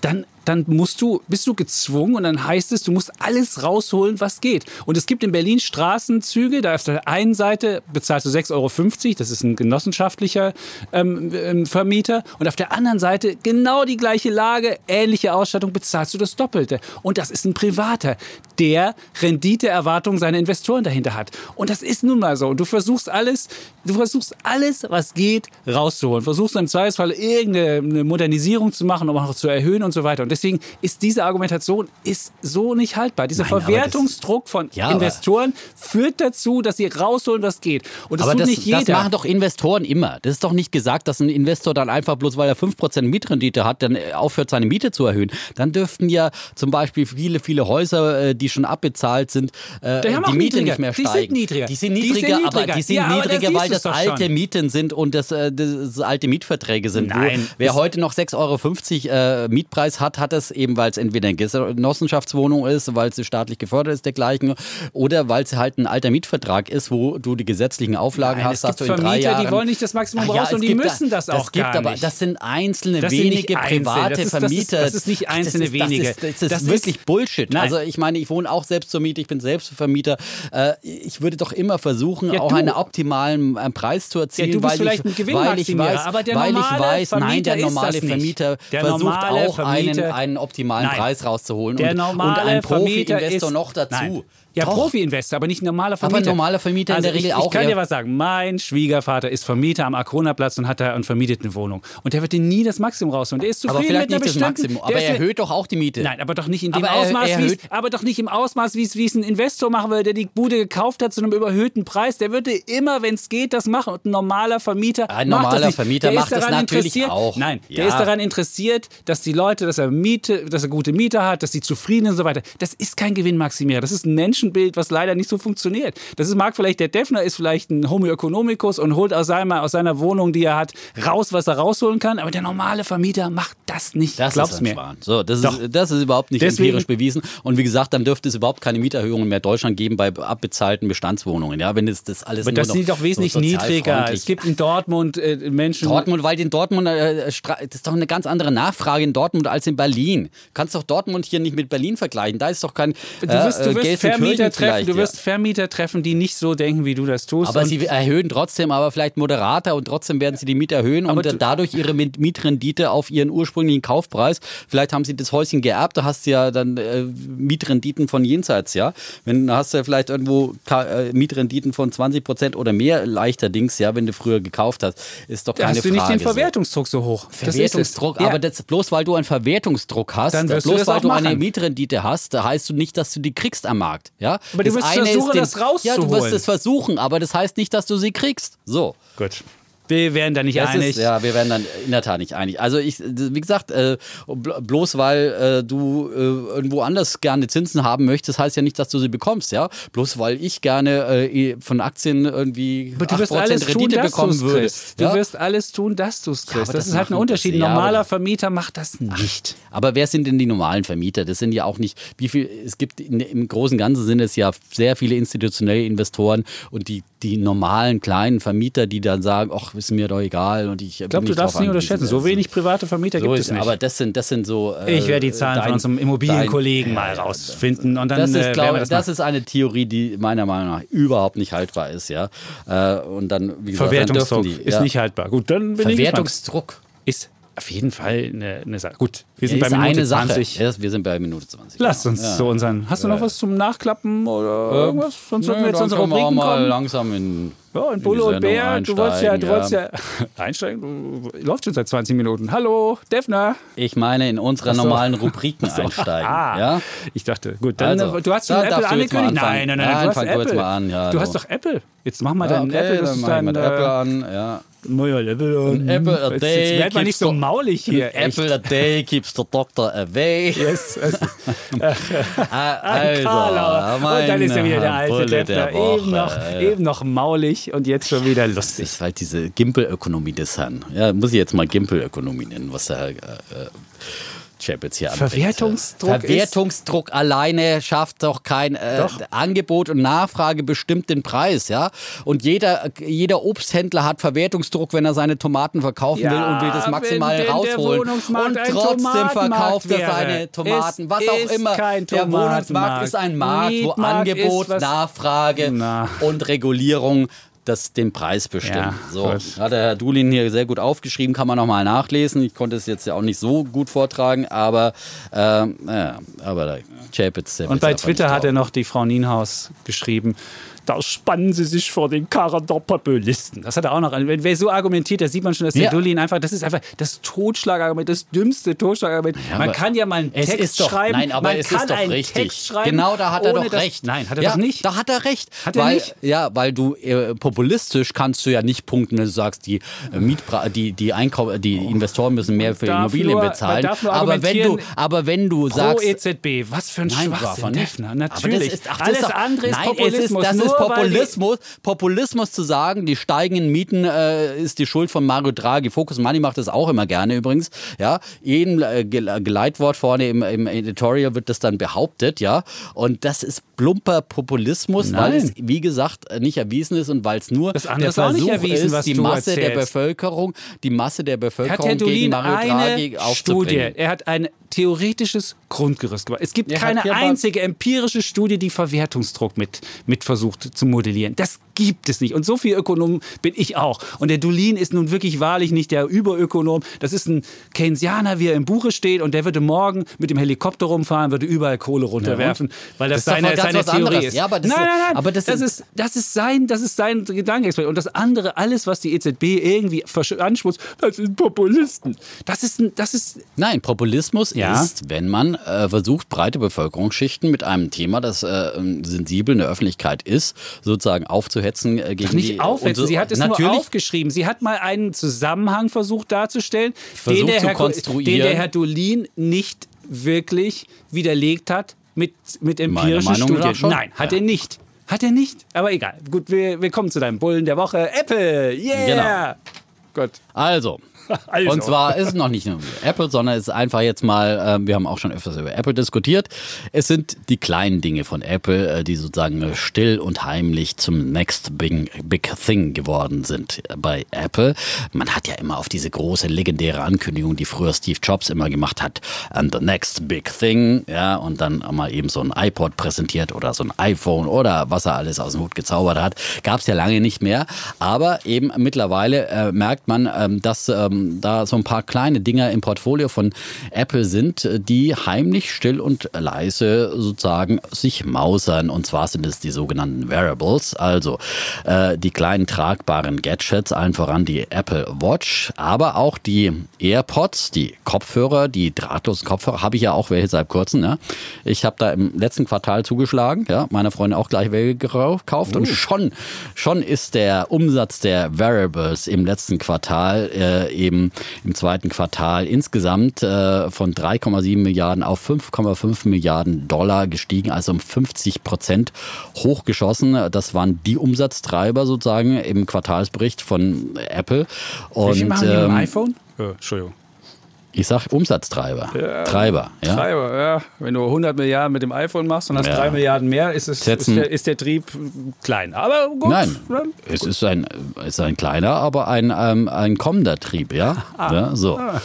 dann dann musst du, bist du gezwungen und dann heißt es, du musst alles rausholen, was geht. Und es gibt in Berlin Straßenzüge, da auf der einen Seite bezahlst du 6,50 Euro, das ist ein genossenschaftlicher ähm, ähm, Vermieter, und auf der anderen Seite genau die gleiche Lage, ähnliche Ausstattung, bezahlst du das Doppelte. Und das ist ein Privater, der Renditeerwartungen seiner Investoren dahinter hat. Und das ist nun mal so. Und du versuchst alles, du versuchst alles, was geht, rauszuholen. Versuchst im Zweifelsfall irgendeine Modernisierung zu machen, um auch zu erhöhen und so weiter. Und deswegen ist diese Argumentation ist so nicht haltbar. Dieser Nein, Verwertungsdruck von ja, Investoren führt dazu, dass sie rausholen, was geht. Und das aber tut das, nicht jeder. Das machen doch Investoren immer. Das ist doch nicht gesagt, dass ein Investor dann einfach bloß, weil er 5% Mietrendite hat, dann äh, aufhört, seine Miete zu erhöhen. Dann dürften ja zum Beispiel viele, viele Häuser, äh, die schon abbezahlt sind, äh, die, die Miete nicht mehr steigen. Die sind niedriger. Die sind niedriger, die sind niedriger. aber die sind ja, niedriger, weil das alte schon. Mieten sind und das, das, alte Mietverträge sind. Nein. wer heute noch 6,50 Euro Mietpreis hat, hat hat das eben, weil es entweder eine Genossenschaftswohnung ist, weil sie staatlich gefördert ist, dergleichen, oder weil es halt ein alter Mietvertrag ist, wo du die gesetzlichen Auflagen Nein, hast, es dass du in drei Vermieter, Jahren... die wollen nicht das Maximum Ah, ja, raus und es die müssen da, das auch Das gibt gar aber, nicht. das sind einzelne Das sind wenige einzelne. private Das ist- das ist- Vermieter. das ist nicht einzelne das ist, wenige. Das ist, das ist Das wirklich Bullshit. Nein. Also ich meine, ich wohne auch selbst zur Miete, ich bin selbst Vermieter. Äh, ich würde doch immer versuchen, Ja, auch einen optimalen äh, Preis zu erzielen, Ja, weil, ich, weil ich weiß, aber der weil ich weiß, nein, Vermieter der ist normale das. Vermieter Der versucht normale auch Vermieter- einen optimalen Nein. Preis rauszuholen Der und, normale und ein Profi-Investor noch dazu. Nein. Ja. Profi-Investor, aber nicht ein normaler Vermieter. ein normaler Vermieter in der also Regel ich, auch Ich kann dir was sagen. Mein Schwiegervater ist Vermieter am Arkona-Platz und hat da und vermietet eine Wohnung. Und der wird dir nie das Maximum rausholen. Der ist zufrieden aber vielleicht mit nicht das. Maximum, aber der er erhöht doch auch die Miete. Nein, aber doch nicht in dem Aber er- Ausmaß, er erhöht- aber doch nicht im Ausmaß, wie es, ein Investor machen würde, der die Bude gekauft hat zu einem überhöhten Preis. Der würde immer, wenn es geht, das machen. Und ein normaler Vermieter Ein macht normaler das nicht. Vermieter der macht das natürlich auch. Nein, der Ja. ist daran interessiert, dass die Leute, dass er Miete, dass er gute Mieter hat, dass sie zufrieden sind und so weiter. Das ist kein Gewinnmaximierer. Das ist ein Menschenbild, was leider nicht so funktioniert. Das ist, mag vielleicht der Defner ist vielleicht ein Homo economicus und holt aus seiner, aus seiner Wohnung, die er hat, raus, was er rausholen kann. Aber der normale Vermieter macht das nicht. Das Glaub's ist mir. Schwan. So, das Doch. ist, das ist überhaupt nicht Deswegen- empirisch bewiesen. Und wie gesagt, dann dürfte es überhaupt keine Mieterhöhungen mehr in Deutschland geben bei abbezahlten Bestandswohnungen. Ja, wenn es das alles Aber das sind doch wesentlich so niedriger. Es gibt in Dortmund äh, Menschen. Dortmund, weil in Dortmund, äh, Stra- das ist doch eine ganz andere Nachfrage in Dortmund als in Berlin. Du kannst doch Dortmund hier nicht mit Berlin vergleichen. Da ist doch kein Du wirst, du äh, wirst Vermieter treffen, du wirst Vermieter treffen, die nicht so denken, wie du das tust. Aber sie erhöhen trotzdem, aber vielleicht moderater und trotzdem werden sie die Miete erhöhen und du- dadurch ihre Miet- Mietrendite auf ihren ursprünglichen Kaufpreis. Vielleicht haben sie das Häuschen geerbt, da hast du ja dann äh, Mietrenditen von jenseits, ja. Wenn hast du ja vielleicht irgendwo äh, Mietrenditen von 20 Prozent oder mehr leichterdings, ja, wenn du früher gekauft hast, ist doch da keine hast du nicht Frage. den Verwertungsdruck so hoch. so. Das. Verwertungsdruck, Ja. aber das, bloß weil du einen Verwertungsdruck hast, Dann wirst du bloß das weil du eine machen. Mietrendite hast, da heißt du nicht, dass du die kriegst am Markt. Ja? Aber du Das wirst eine versuchen, den- das rauszuholen. Ja, du wirst es versuchen, aber das heißt nicht, dass du sie kriegst. So. Gut. Wir werden da nicht Das einig. Ist, ja, wir werden dann in der Tat nicht einig. Also ich, wie gesagt, äh, bl- bloß weil äh, du äh, irgendwo anders gerne Zinsen haben möchtest, heißt ja nicht, dass du sie bekommst, ja. Bloß weil ich gerne von Aktien irgendwie Aber du wirst 8% alles tun, Rendite dass bekommen würde. kriegst. Du ja? wirst alles tun, dass du es kriegst. aber das, das ist halt ein Unterschied. Ein ja, normaler Vermieter macht das nicht. Aber wer sind denn die normalen Vermieter? Das sind ja auch nicht, wie viel, es gibt in, im Großen und Ganzen sind es ja sehr viele institutionelle Investoren und die, die normalen kleinen Vermieter, die dann sagen, ach, ist mir doch egal und ich Ich glaube, du darfst nicht unterschätzen. So wenig private Vermieter so gibt es nicht. Aber das sind, das sind so. äh, ich werde die Zahlen dein- von unserem Immobilienkollegen mal rausfinden und dann Das äh, ist, werden glaub, das, das, ist eine Theorie, die meiner Meinung nach überhaupt nicht haltbar ist, ja. Äh, und dann, wie gesagt, Verwertungsdruck die, ist ja. nicht haltbar. Gut, dann bin ich. Verwertungsdruck. ist auf jeden Fall eine, eine Sache. Gut, wir sind ist bei Minute eine Sache. 20. Ja, wir sind bei Minute 20. Lass uns Ja. so unseren. Hast du noch was zum Nachklappen oder irgendwas? Sonst sollten wir jetzt unsere Rubriken mal kommen. langsam in. Ja, in Bulle und Bär, du wolltest ja, du einsteigen, wolltest ja einsteigen. Du, läuft schon seit 20 Minuten. Hallo, Defner. Ich meine, in unsere so. normalen Rubriken einsteigen. Ah, Ja? ich dachte, gut, dann Also, äh, du hast schon Apple du angekündigt. Nein, nein, nein, Nein, du hast Apple. mal an, ja, du so. hast doch Apple. Jetzt mach mal Ja, deinen okay, Apple, das ist dein äh, Apple an. Ja. Neuer Apple. Und Apple a jetzt, day jetzt werd mal nicht keeps so the- maulig hier. Apple a day keeps the doctor away. Yes, es- Ah, Also, Carla. Und dann ist er wieder der alte Woche. Eben noch, eben noch maulig und jetzt schon wieder Das lustig. ist halt diese Gimpelökonomie des Herrn. Ja, muss ich jetzt mal Gimpelökonomie nennen, was der Herr äh, Chapitz hier anbringt. Verwertungsdruck ist- Verwertungsdruck alleine schafft doch kein äh, Doch. Angebot und Nachfrage bestimmt den Preis, ja. Und jeder, jeder Obsthändler hat Verwertungsdruck, wenn er seine Tomaten verkaufen Ja, will und will das maximal rausholen. Und trotzdem verkauft er seine Tomaten, Es was auch ist immer. kein der Wohnungsmarkt ist ein Markt, wo Mietmarkt Angebot, ist was- Nachfrage Na. und Regulierung das den Preis bestimmen. Ja, so, hat der Herr Dulin hier sehr gut aufgeschrieben, kann man nochmal nachlesen. Ich konnte es jetzt ja auch nicht so gut vortragen, aber, ähm, ja, aber der Chapitz, Und bei Twitter hat er noch die Frau Nienhaus geschrieben. Da spannen sie sich vor den Karren der Populisten. Das hat er auch noch. Wenn wer so argumentiert, da sieht man schon, dass der Ja. Dullin einfach, das ist einfach das Totschlagargument, das dümmste Totschlagargument. man aber kann ja mal einen Text doch, schreiben. nein, aber man es kann ist doch einen richtig. Text schreiben. genau, da hat er doch recht. Nein, hat er ja, doch nicht. Da hat er recht. Hat er weil, nicht? Ja, weil du äh, populistisch kannst du ja nicht punkten, wenn du sagst, die äh, Mietpra die die Einkau die Investoren müssen mehr für Immobilien nur- man bezahlen. nur aber wenn du aber wenn du Pro sagst EZB, was für ein Nein, Schwachsinn, Natürlich. ist- ach, Alles doch- andere ist Nein, es ist- Populismus. das ist Populismus, Populismus zu sagen, die steigenden Mieten äh, ist die Schuld von Mario Draghi. Focus Money macht das auch immer gerne übrigens. Ja, jedem äh, Geleitwort vorne im, im Editorial wird das dann behauptet, ja. Und das ist plumper Populismus, Nein. weil es, wie gesagt, nicht erwiesen ist und weil es nur der Versuch erwiesen, ist, die Masse erzählst. der Bevölkerung, die Masse der Bevölkerung gegen Mario Draghi aufzubringen. Studie. Er hat ein theoretisches Grundgerüst gemacht. Es gibt ja, keine einzige empirische Studie, die Verwertungsdruck mit, mit versucht zu modellieren. Das gibt es nicht. Und so viel Ökonom bin ich auch. Und der Dulin ist nun wirklich wahrlich nicht der Überökonom. Das ist ein Keynesianer, wie er im Buche steht. Und der würde morgen mit dem Helikopter rumfahren, würde überall Kohle runterwerfen, ja, weil das, das seine, seine Theorie anderes. ist. Ja, aber das nein, nein, nein. Aber das, das ist, das ist sein, das ist sein Gedanke. Und das andere, alles, was die EZB irgendwie anschmutzt, das sind Populisten. Das ist, das ist. Nein, Populismus ja. ist, wenn man äh, versucht, breite Bevölkerungsschichten mit einem Thema, das äh, sensibel in der Öffentlichkeit ist, sozusagen aufzuhetzen äh, gegen Ach nicht die. Aufhetzen. So, sie hat es nur aufgeschrieben. Sie hat mal einen Zusammenhang versucht darzustellen, den der, Herr, den der Herr Dolin nicht wirklich widerlegt hat mit, mit empirischen Studien. Nein, hat ja. er nicht. Hat er nicht. Aber egal. Gut, wir, wir kommen zu deinem Bullen der Woche. Apple. Yeah. Genau. Gut. Also, also. Und zwar ist es noch nicht nur Apple, sondern es ist einfach jetzt mal, äh, wir haben auch schon öfters über Apple diskutiert. Es sind die kleinen Dinge von Apple, äh, die sozusagen still und heimlich zum Next Big, Big Thing geworden sind bei Apple. Man hat ja immer auf diese große legendäre Ankündigung, die früher Steve Jobs immer gemacht hat, and the next big thing, ja, und dann mal eben so ein iPod präsentiert oder so ein iPhone oder was er alles aus dem Hut gezaubert hat. Gab es ja lange nicht mehr, aber eben mittlerweile äh, merkt man, ähm, dass ähm, ähm, da so ein paar kleine Dinger im Portfolio von Apple sind, die heimlich, still und leise sozusagen sich mausern. Und zwar sind es die sogenannten Wearables, also äh, die kleinen tragbaren Gadgets, allen voran die Apple Watch, aber auch die AirPods, die Kopfhörer, die drahtlosen Kopfhörer, habe ich ja auch welche seit kurzem. Ne? Ich habe da im letzten Quartal zugeschlagen, ja, meiner Freundin auch gleich welche gekauft uh. und schon, schon ist der Umsatz der Wearables im letzten Quartal äh, eben im zweiten Quartal insgesamt äh, von 3,7 Milliarden auf 5,5 Milliarden Dollar gestiegen, also um 50 Prozent hochgeschossen. Das waren die Umsatztreiber sozusagen im Quartalsbericht von Apple. Und, Wie viel machen die ähm, iPhone? Oh, Entschuldigung. Ich sag Umsatztreiber. Ja, Treiber. Ja? Treiber, ja. Wenn du 100 Milliarden mit dem iPhone machst und hast ja. 3 Milliarden mehr, ist, es, ist, der, ist der Trieb klein. Aber gut. Nein, es ist ein, es ist ein kleiner, aber ein, ähm, ein kommender Trieb, ja. Ah. ja so. Ah.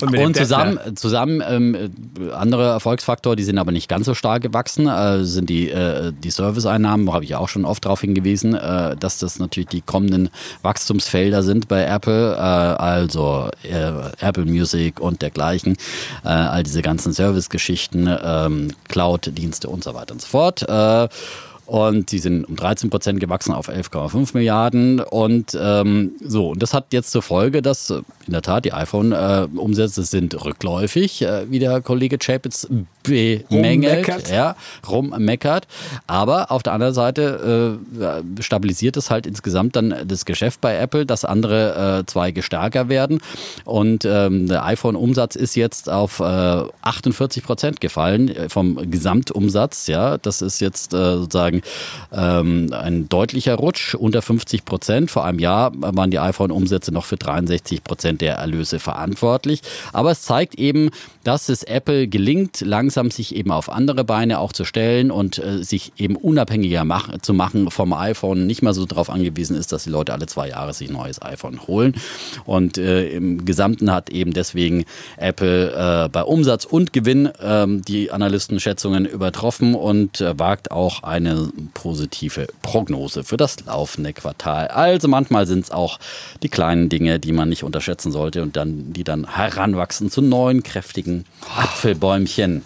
Und, und zusammen, zusammen ähm, andere Erfolgsfaktor, die sind aber nicht ganz so stark gewachsen, äh, sind die, äh, die Serviceeinnahmen, habe ich auch schon oft darauf hingewiesen, äh, dass das natürlich die kommenden Wachstumsfelder sind bei Apple, äh, also äh, Apple Music und dergleichen, äh, all diese ganzen Servicegeschichten, ähm, Cloud-Dienste und so weiter und so fort. Äh, und die sind um 13 Prozent gewachsen auf 11,5 Milliarden. Und ähm, so, und das hat jetzt zur Folge, dass äh, in der Tat die iPhone-Umsätze sind rückläufig, äh, wie der Kollege Chapitz bemängelt, rummeckert. ja, rummeckert. Aber auf der anderen Seite äh, stabilisiert es halt insgesamt dann das Geschäft bei Apple, dass andere äh, Zweige stärker werden. Und ähm, der iPhone-Umsatz ist jetzt auf äh, 48 Prozent gefallen äh, vom Gesamtumsatz. Ja, das ist jetzt äh, sozusagen ähm, ein deutlicher Rutsch unter 50 Prozent. Vor einem Jahr waren die iPhone-Umsätze noch für 63 Prozent der Erlöse verantwortlich. Aber es zeigt eben, dass es Apple gelingt, langsam sich eben auf andere Beine auch zu stellen und äh, sich eben unabhängiger mach, zu machen vom iPhone, nicht mehr so darauf angewiesen ist, dass die Leute alle zwei Jahre sich ein neues iPhone holen. Und äh, im Gesamten hat eben deswegen Apple äh, bei Umsatz und Gewinn ähm, die Analystenschätzungen übertroffen und äh, wagt auch eine positive Prognose für das laufende Quartal. Also manchmal sind es auch die kleinen Dinge, die man nicht unterschätzen sollte und dann, die dann heranwachsen zu neuen, kräftigen Apfelbäumchen.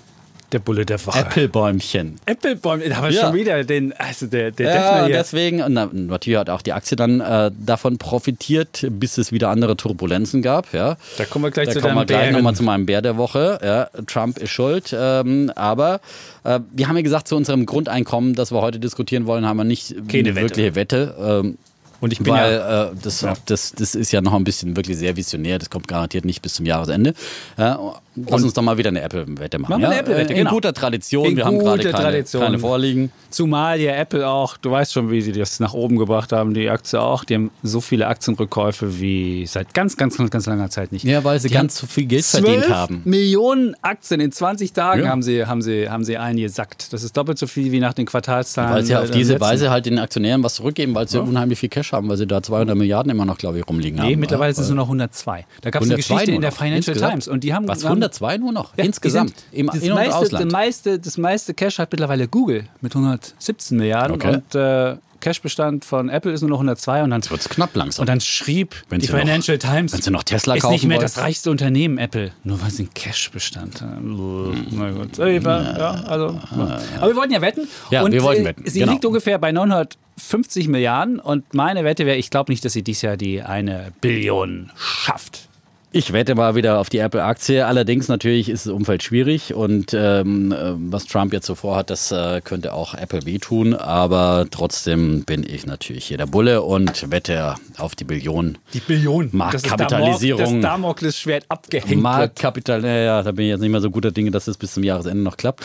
Der Bulle der Woche. Äpfelbäumchen. Äpfelbäumchen, da haben wir ja. schon wieder den, also der, der ja, hier. deswegen, und natürlich hat auch die Aktie dann äh, davon profitiert, bis es wieder andere Turbulenzen gab. Ja. Da kommen wir gleich da zu kommen wir gleich nochmal zu meinem Bär der Woche. Ja. Trump ist schuld, ähm, aber äh, wir haben ja gesagt, zu unserem Grundeinkommen, das wir heute diskutieren wollen, haben wir nicht Keine eine wirkliche Wette. Wette ähm, und ich bin Weil, ja, äh, das, ja. Das, das ist ja noch ein bisschen wirklich sehr visionär. Das kommt garantiert nicht bis zum Jahresende. Ja, Lass uns doch mal wieder eine Apple-Wette machen. Machen wir eine Apple-Wette, In genau. guter Tradition. In wir haben gerade keine, Tradition. keine vorliegen. Zumal ja Apple auch, du weißt schon, wie sie das nach oben gebracht haben, die Aktie auch. Die haben so viele Aktienrückkäufe wie seit ganz, ganz, ganz, ganz langer Zeit nicht. Ja, weil sie Die ganz so viel Geld verdient 12 haben. Millionen Aktien in 20 Tagen Ja. haben, sie, haben, sie, haben sie eingesackt. Das ist doppelt so viel wie nach den Quartalszahlen. Weil sie auf äh, diese letzten- Weise halt den Aktionären was zurückgeben, weil sie unheimlich viel Cash haben, weil sie da 200 Milliarden immer noch, glaube ich, rumliegen haben. Nee, mittlerweile sind es nur noch 102. Da gab es eine 102 Geschichte in der. Financial? Times. Und die haben, Was, haben 102 nur noch? Ja, Insgesamt? Im das, In- und meiste, Ausland? Das meiste, das meiste Cash hat mittlerweile Google mit 117 Milliarden Okay. und äh, Cashbestand von Apple ist nur noch 102 und dann Wird's knapp langsam. und dann schrieb Wenn die sie noch- Financial Times, wenn sie noch Tesla ist kaufen nicht mehr wollen. das reichste Unternehmen Apple, nur weil sie einen Cashbestand haben. Na gut. Ja, also, aber wir wollten ja wetten. Ja, und, wir wollten äh, wetten, Sie genau. liegt ungefähr bei 950 Milliarden und meine Wette wäre, ich glaube nicht, dass sie dieses Jahr die eine Billion schafft. Ich wette mal wieder auf die Apple-Aktie. Allerdings natürlich ist das Umfeld schwierig und ähm, äh, was Trump jetzt so vorhat, das äh, könnte auch Apple wehtun. Aber trotzdem bin ich natürlich hier der Bulle und wette auf die Billion. Die Billion. Marktkapitalisierung. Das Damoklesschwert abgehängt. Marktkapital, ja, da bin ich jetzt nicht mehr so guter Dinge, dass es bis zum Jahresende noch klappt.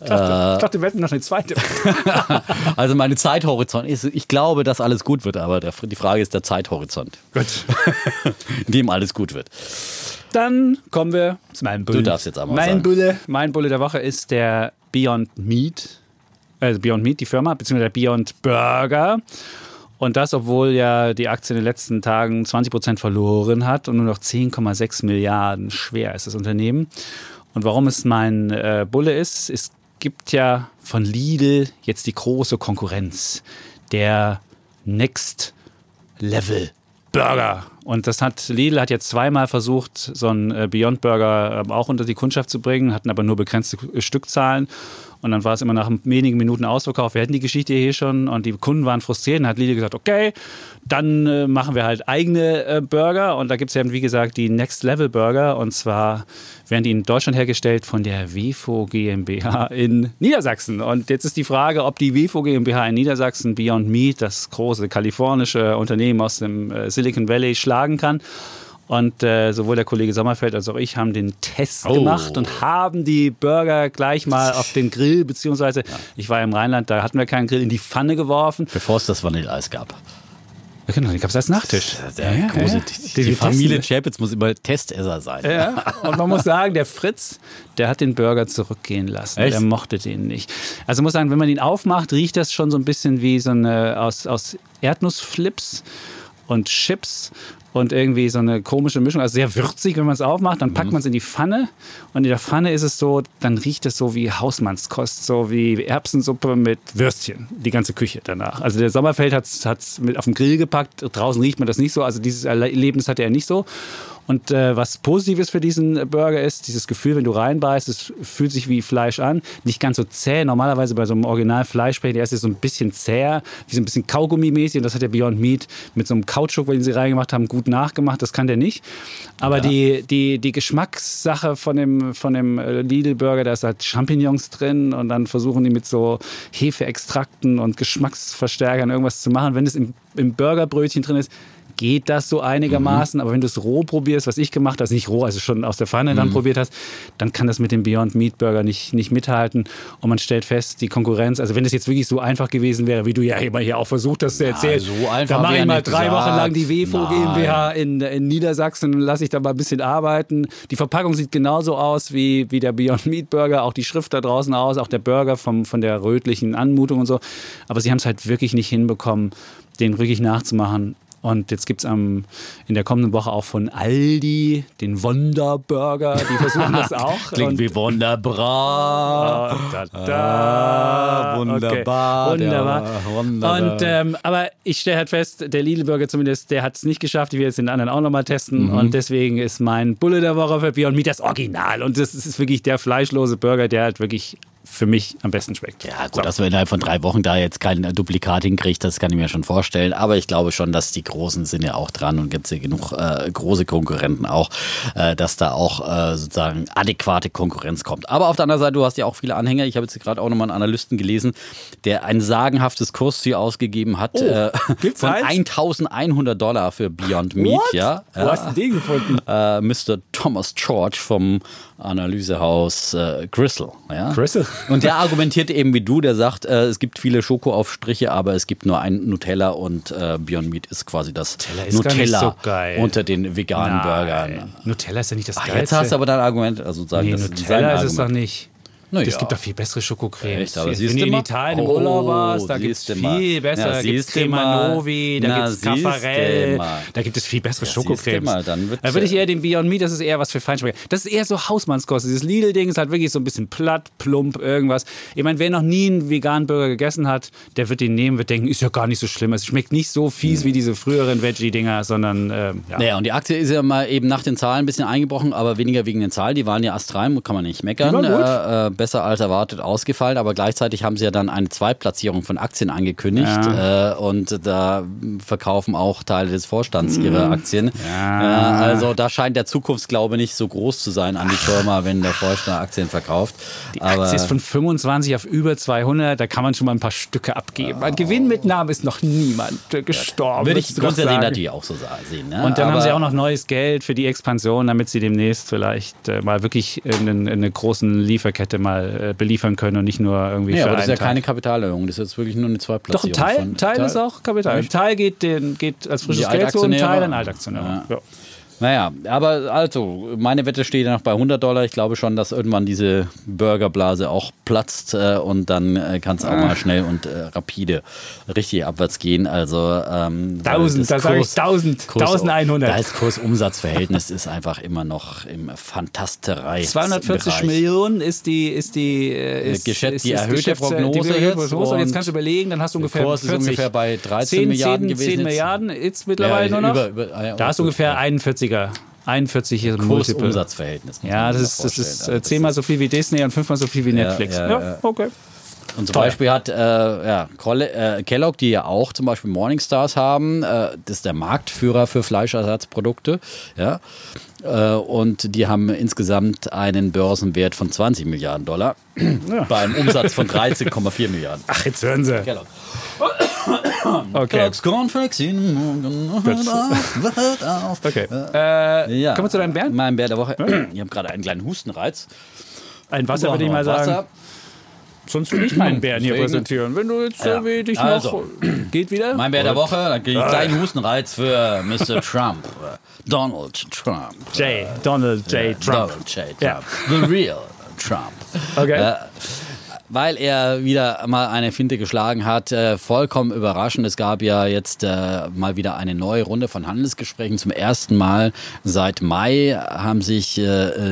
Ich dachte, ich dachte, wir hätten noch eine zweite. Also meine Zeithorizont ist, ich glaube, dass alles gut wird, aber der, die Frage ist der Zeithorizont, Gut. in dem alles gut wird. Dann kommen wir zu meinem Bulle. Du darfst jetzt einmal mein sagen. Bulle, mein Bulle der Woche ist der Beyond Meat. Also Beyond Meat, die Firma, beziehungsweise der Beyond Burger. Und das, obwohl ja die Aktie in den letzten Tagen 20 Prozent verloren hat und nur noch 10,6 Milliarden schwer ist das Unternehmen. Und warum es mein äh, Bulle ist, es gibt ja von Lidl jetzt die große Konkurrenz. Der Next Level Burger. Und das hat Lidl hat jetzt zweimal versucht, so einen äh, Beyond Burger ähm, auch unter die Kundschaft zu bringen, hatten aber nur begrenzte Stückzahlen. Und dann war es immer nach wenigen Minuten ausverkauft. Wir hatten die Geschichte hier schon und die Kunden waren frustriert. Dann hat Lidl gesagt, okay, dann äh, machen wir halt eigene äh, Burger. Und da gibt es ja, wie gesagt, die Next Level Burger. Und zwar werden die in Deutschland hergestellt von der WFO GmbH in Niedersachsen. Und jetzt ist die Frage, ob die WFO GmbH in Niedersachsen Beyond Meat, das große kalifornische Unternehmen aus dem äh, Silicon Valley, schlagen kann. Und äh, sowohl der Kollege Sommerfeld als auch ich haben den Test Oh. gemacht und haben die Burger gleich mal auf den Grill, beziehungsweise ich war im Rheinland, da hatten wir keinen Grill, in die Pfanne geworfen. Bevor es das Vanilleeis gab. Ja, Genau, den gab es als Nachtisch. Der Ja, große, ja. Die, die wir Familie. Chapitz muss immer Testesser sein. Ja, und man muss sagen, der Fritz, der hat den Burger zurückgehen lassen. Echt? Der mochte den nicht. Also muss sagen, wenn man ihn aufmacht, riecht das schon so ein bisschen wie so eine aus, aus Erdnussflips und Chips und irgendwie so eine komische Mischung. Also sehr würzig, wenn man es aufmacht. Dann packt man es in die Pfanne und in der Pfanne ist es so, dann riecht es so wie Hausmannskost, so wie Erbsensuppe mit Würstchen. Die ganze Küche danach. Also der Sommerfeld hat es mit auf den Grill gepackt. Draußen riecht man das nicht so. Also dieses Erlebnis hatte er nicht so. Und äh, was Positives für diesen Burger ist, dieses Gefühl, wenn du reinbeißt, es fühlt sich wie Fleisch an. Nicht ganz so zäh. Normalerweise bei so einem Original Fleischspray, der ist jetzt so ein bisschen zäher, wie so ein bisschen Kaugummi-mäßig. Und das hat der Beyond Meat mit so einem Kautschuk, den sie reingemacht haben, gut nachgemacht. Das kann der nicht. Aber die, die, die Geschmackssache von dem, von dem äh, Lidl-Burger, da ist halt Champignons drin und dann versuchen die mit so Hefeextrakten und Geschmacksverstärkern irgendwas zu machen. Wenn es im, im Burgerbrötchen drin ist, geht das so einigermaßen. Aber wenn du es roh probierst, was ich gemacht habe, nicht roh, also schon aus der Pfanne dann probiert hast, dann kann das mit dem Beyond Meat Burger nicht, nicht mithalten. Und man stellt fest, die Konkurrenz, also wenn es jetzt wirklich so einfach gewesen wäre, wie du ja immer hier auch versucht hast zu erzählen, so einfach da mache ich mal drei gesagt. Wochen lang die WFO Nein. GmbH in, in Niedersachsen und lasse ich da mal ein bisschen arbeiten. Die Verpackung sieht genauso aus wie, wie der Beyond Meat Burger, auch die Schrift da draußen aus, auch der Burger vom, von der rötlichen Anmutung und so. Aber sie haben es halt wirklich nicht hinbekommen, den wirklich nachzumachen. Und jetzt gibt es in der kommenden Woche auch von Aldi den Wonderburger. Die versuchen das auch. Klingt Und- wie wunderbar. Ah, da, da. Ah, wunderbar, Okay. Wunderbar. der wunderbar. Und, ähm, aber ich stelle halt fest, der Lidl-Burger zumindest, der hat es nicht geschafft. Ich will jetzt den anderen auch nochmal testen. Und deswegen ist mein Bulle der Woche für Beyond Meat das Original. Und das ist wirklich der fleischlose Burger, der halt wirklich für mich am besten schmeckt. Ja, gut, dass wir innerhalb von drei Wochen da jetzt kein Duplikat hinkriegt, das kann ich mir schon vorstellen. Aber ich glaube schon, dass die Großen sind ja auch dran und gibt es ja genug äh, große Konkurrenten auch, äh, dass da auch äh, sozusagen adäquate Konkurrenz kommt. Aber auf der anderen Seite, du hast ja auch viele Anhänger. Ich habe jetzt gerade auch nochmal einen Analysten gelesen, der ein sagenhaftes Kursziel ausgegeben hat äh, gibt's von eins? 1100 Dollar für Beyond Meat. What? Ja, Wo hast du den gefunden? äh, Mr. Thomas George vom Analysehaus äh, Gristle. Ja? Gristle? Und der argumentiert eben wie du, der sagt, äh, es gibt viele Schokoaufstriche, aber es gibt nur ein Nutella und äh, Beyond Meat ist quasi das Nutella, so unter den veganen Nein. Burgern. Nutella ist ja nicht das Ach, Geilste. Jetzt hast du aber dein Argument. Also sagen, nee, Nutella ist es doch nicht. Es ja. gibt doch viel bessere Schokocremes. aber Wenn du in Italien im oh, Urlaub warst, da gibt es viel besser. Da gibt es Crema Novi, da gibt es Caffarel, da gibt es viel bessere ja, dann da würde ich eher den Beyond Meat, das ist eher was für Feinschmecker. Das ist eher so Hausmannskost. Dieses Lidl-Ding ist halt wirklich so ein bisschen platt, plump, irgendwas. Ich meine, wer noch nie einen veganen Burger gegessen hat, der wird den nehmen, wird denken, ist ja gar nicht so schlimm. Es schmeckt nicht so fies mhm. wie diese früheren Veggie-Dinger, sondern äh, ja. Naja, und die Aktie ist ja mal eben nach den Zahlen ein bisschen eingebrochen, aber weniger wegen den Zahlen. Die waren ja astrein, kann man nicht meckern. Äh, äh, besser als erwartet ausgefallen, aber gleichzeitig haben sie ja dann eine Zweitplatzierung von Aktien angekündigt ja. äh, und da verkaufen auch Teile des Vorstands ihre mhm. Aktien. Ja. Äh, also da scheint der Zukunftsglaube nicht so groß zu sein an die Firma, wenn der Vorstand Aktien verkauft. Die aber Aktie ist von 25 auf über 200, da kann man schon mal ein paar Stücke abgeben. An Gewinnmitnahme ist noch niemand gestorben. Würde ich grundsätzlich natürlich auch so sehen. Ne? Und dann aber haben sie auch noch neues Geld für die Expansion, damit sie demnächst vielleicht äh, mal wirklich eine, eine großen Lieferkette mal äh, beliefern liefern können und nicht nur irgendwie ja, für aber das ist ja Tag. keine Kapitalerhöhung, das ist jetzt wirklich nur eine Zweitplatzierung. Doch, ein Teil, Teil, Teil ist auch Kapital. Ein Teil geht, den, geht als frisches Geld zu, ein Teil an Altaktionäre. Ja. Ja. Naja, aber also, meine Wette steht ja noch bei 100 Dollar. Ich glaube schon, dass irgendwann diese Burgerblase auch platzt äh, und dann äh, kann es auch mal schnell und äh, rapide richtig abwärts gehen. Also ähm, 1000, da sage ich 1000, Kurs, 1100. Das Kurs-Umsatz-Verhältnis ist einfach immer noch im Fantasterei. 240 Bereich. Millionen ist die, ist die, äh, ist, Geschäft, ist, die erhöhte Prognose. Die jetzt, und, und jetzt kannst du überlegen, dann hast du ungefähr Kurs 40, ist ungefähr bei 13 10, Milliarden 10, gewesen. 10 Milliarden jetzt mittlerweile ja, nur noch. Über, über, ah ja, da hast du ungefähr 41 40er. 41 ist Multiple. Umsatzverhältnis. Ja, das ist, das ist also zehnmal so viel wie Disney und fünfmal so viel wie Netflix. Ja, ja, ja. okay. Und zum Toll. Beispiel hat äh, ja, äh, Kellogg, die ja auch zum Beispiel Morningstars haben, äh, das ist der Marktführer für Fleischersatzprodukte, ja, äh, und die haben insgesamt einen Börsenwert von 20 Milliarden Dollar ja. bei einem Umsatz von 13,4 Milliarden. Ach, jetzt hören Sie. Kellogg. Okay. Okay. Äh, ja. Kommen wir zu deinem Bär? Mein Bär der Woche. Ich habe gerade einen kleinen Hustenreiz. Ein Wasser würde ich mal sagen. Wasser. Sonst will ich meinen Bären hier präsentieren. Wenn du jetzt ja. äh, dich also. noch. Geht wieder? Mein Bär der Woche, dann gehe ich gleich einen Hustenreiz für Mr. Trump. Donald Trump. J. Donald J. Trump. Donald J. Trump. The real Trump. Okay. Weil er wieder mal eine Finte geschlagen hat. Äh, vollkommen überraschend. Es gab ja jetzt äh, mal wieder eine neue Runde von Handelsgesprächen. Zum ersten Mal seit Mai haben sich äh,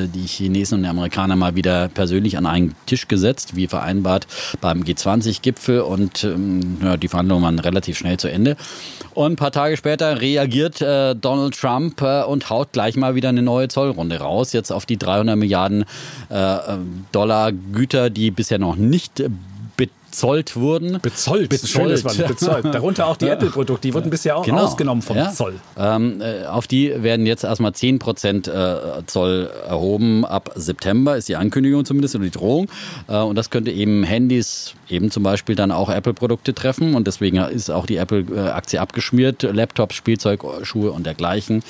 äh die Chinesen und die Amerikaner mal wieder persönlich an einen Tisch gesetzt, wie vereinbart beim G20-Gipfel. Und ähm, ja, die Verhandlungen waren relativ schnell zu Ende. Und ein paar Tage später reagiert äh, Donald Trump äh, und haut gleich mal wieder eine neue Zollrunde raus. Jetzt auf die 300 Milliarden Dollar Güter, die bisher noch nicht nicht bezollt wurden. Bezollt, bezollt. bezollt. Darunter auch die Apple-Produkte, die wurden bisher auch genau. ausgenommen vom ja. Zoll. Ähm, äh, auf die werden jetzt erstmal 10% äh, Zoll erhoben. Ab September ist die Ankündigung zumindest oder die Drohung. Äh, und das könnte eben Handys, eben zum Beispiel dann auch Apple-Produkte treffen. Und deswegen ist auch die Apple-Aktie abgeschmiert. Laptops, Spielzeug, Schuhe und dergleichen.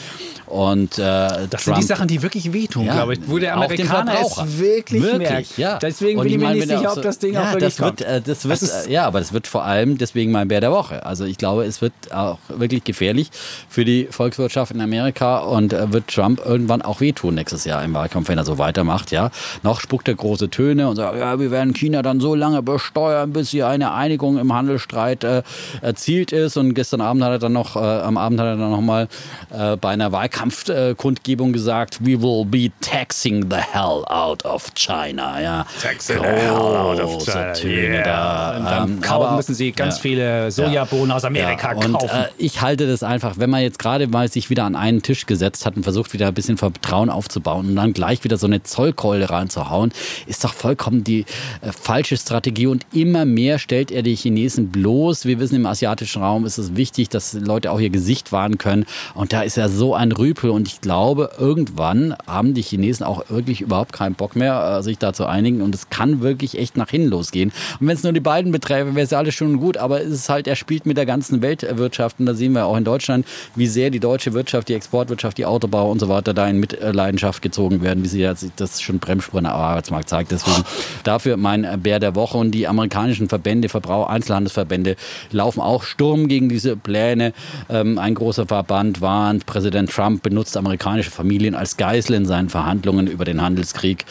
Und, äh, das Trump, sind die Sachen, die wirklich wehtun, ja, glaube ich. Wo der Amerikaner es wirklich, wirklich merkt. Ja. Deswegen bin ich mir nicht sicher, ob das Ding auch wirklich das wird, äh, das wird, das äh, ja, aber das wird vor allem deswegen mein Bär der Woche. Also ich glaube, es wird auch wirklich gefährlich für die Volkswirtschaft in Amerika und äh, wird Trump irgendwann auch wehtun nächstes Jahr im Wahlkampf, wenn er so weitermacht. Ja, noch spuckt er große Töne und sagt, ja, wir werden China dann so lange besteuern, bis hier eine Einigung im Handelsstreit äh, erzielt ist. Und gestern Abend hat er dann noch, äh, am Abend hat er dann noch mal äh, bei einer Wahlkampfkundgebung gesagt, we will be taxing the hell out of China. Ja, taxing the hell out of China. Töne yeah. da und dann ähm, kaufen aber, müssen sie ganz ja, viele Sojabohnen aus Amerika ja, und, kaufen. Äh, ich halte das einfach, wenn man jetzt gerade mal sich wieder an einen Tisch gesetzt hat und versucht wieder ein bisschen Vertrauen aufzubauen und dann gleich wieder so eine Zollkeule reinzuhauen, ist doch vollkommen die äh, falsche Strategie und immer mehr stellt er die Chinesen bloß. Wir wissen, im asiatischen Raum ist es wichtig, dass Leute auch ihr Gesicht wahren können und da ist ja so ein Rüpel und ich glaube, irgendwann haben die Chinesen auch wirklich überhaupt keinen Bock mehr, äh, sich da zu einigen und es kann wirklich echt nach hinten losgehen. Und wenn es nur die beiden beträfe, wäre es alles schon gut. Aber es ist halt, er spielt mit der ganzen Weltwirtschaft. Und da sehen wir auch in Deutschland, wie sehr die deutsche Wirtschaft, die Exportwirtschaft, die Autobau und so weiter da in Mitleidenschaft gezogen werden, wie sie das schon Bremsspuren am Arbeitsmarkt zeigt. Deswegen dafür mein Bär der Woche. Und die amerikanischen Verbände, Verbrauch, Einzelhandelsverbände laufen auch Sturm gegen diese Pläne. Ähm, ein großer Verband warnt, Präsident Trump benutzt amerikanische Familien als Geisel in seinen Verhandlungen über den Handelskrieg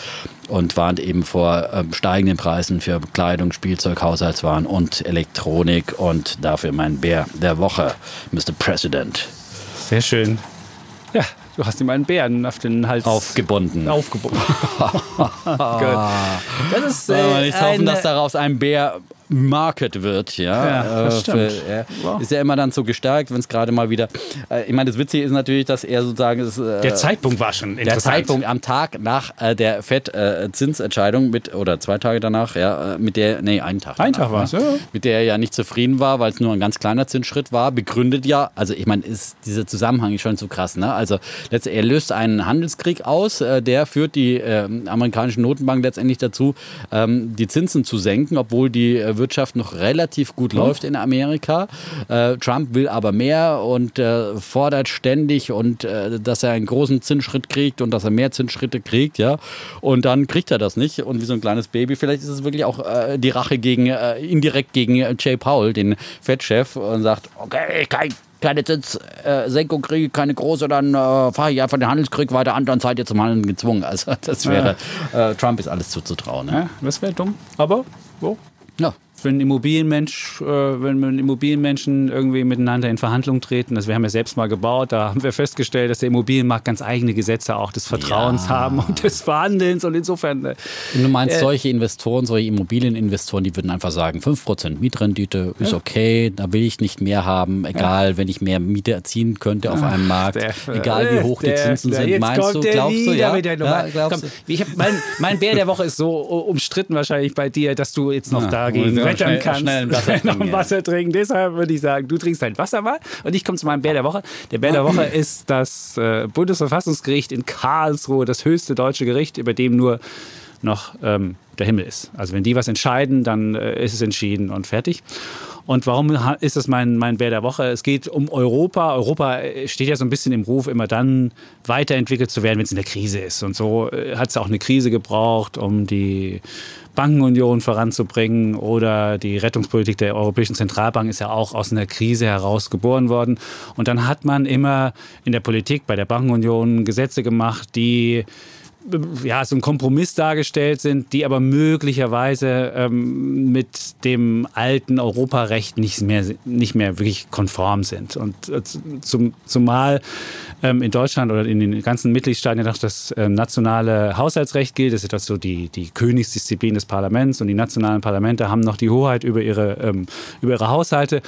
und warnt eben vor ähm, steigenden Preisen für Kleidung, Spielzeug, Haushaltswaren und Elektronik. Und dafür mein Bär der Woche, Mr. President. Sehr schön. Ja, du hast ihm einen Bären auf den Hals aufgebunden. Aufgebunden. Das ist äh, ich hoffe, dass daraus ein Bär Market wird, ja. ja das äh, für, er wow. Ist ja immer dann so gestärkt, wenn es gerade mal wieder. Äh, ich meine, das Witzige ist natürlich, dass er sozusagen. Ist, äh, der Zeitpunkt war schon interessant. Der Zeitpunkt am Tag nach äh, der FED-Zinsentscheidung mit, oder zwei Tage danach, ja, äh, mit der, nee, einen Tag. Ein Tag war es, ja. Mit der er ja nicht zufrieden war, weil es nur ein ganz kleiner Zinsschritt war, begründet ja, also ich meine, ist dieser Zusammenhang ist schon so krass, ne? Also er löst einen Handelskrieg aus, äh, der führt die amerikanische Notenbank letztendlich dazu, ähm, die Zinsen zu senken, obwohl die Wirtschaft noch relativ gut mhm. läuft in Amerika. Äh, Trump will aber mehr und äh, fordert ständig und äh, dass er einen großen Zinsschritt kriegt und dass er mehr Zinsschritte kriegt, ja. Und dann kriegt er das nicht und wie so ein kleines Baby. Vielleicht ist es wirklich auch äh, die Rache gegen äh, indirekt gegen Jay Powell, den Fed-Chef, und sagt, okay, kein keine Zinssenkung kriege, keine große, dann äh, fahre ich einfach den Handelskrieg weiter an, dann seid ihr zum Handeln gezwungen. Also das wäre, äh, Trump ist alles zuzutrauen. Ne? Ja, das wäre dumm. Aber wo? Ja wenn Immobilienmensch, äh, wenn Immobilienmenschen irgendwie miteinander in Verhandlungen treten, also wir haben ja selbst mal gebaut, da haben wir festgestellt, dass der Immobilienmarkt ganz eigene Gesetze auch des Vertrauens ja. haben und des Verhandelns und insofern. Äh, und du meinst, äh, solche Investoren, solche Immobilieninvestoren, die würden einfach sagen, 5% Mietrendite ist ja. okay, da will ich nicht mehr haben, egal, ja. wenn ich mehr Miete erzielen könnte auf einem Markt, der, egal wie hoch der, die Zinsen der, sind. Meinst du, glaubst du, ja? ja glaubst Komm, ich hab, mein, mein Bär der Woche ist so umstritten wahrscheinlich bei dir, dass du jetzt noch dagegen wettern kannst. Schnell Wasser trinken, Wasser trinken. Deshalb würde ich sagen, du trinkst dein Wasser mal und ich komme zu meinem Bär der Woche. Der Bär der Woche ist das äh, Bundesverfassungsgericht in Karlsruhe, das höchste deutsche Gericht, über dem nur noch ähm, der Himmel ist. Also wenn die was entscheiden, dann äh, ist es entschieden und fertig. Und warum ist das mein, mein Bär der Woche? Es geht um Europa. Europa äh, steht ja so ein bisschen im Ruf, immer dann weiterentwickelt zu werden, wenn es in der Krise ist. Und so äh, hat es auch eine Krise gebraucht, um die Bankenunion voranzubringen oder die Rettungspolitik der Europäischen Zentralbank ist ja auch aus einer Krise heraus geboren worden. Und dann hat man immer in der Politik bei der Bankenunion Gesetze gemacht, die ja, so ein Kompromiss dargestellt sind, die aber möglicherweise ähm, mit dem alten Europarecht nicht mehr, nicht mehr wirklich konform sind. Und äh, zum, zumal ähm, in Deutschland oder in den ganzen Mitgliedstaaten ja noch das äh, nationale Haushaltsrecht gilt, das ist das so die, die Königsdisziplin des Parlaments und die nationalen Parlamente haben noch die Hoheit über ihre, ähm, über ihre Haushalte.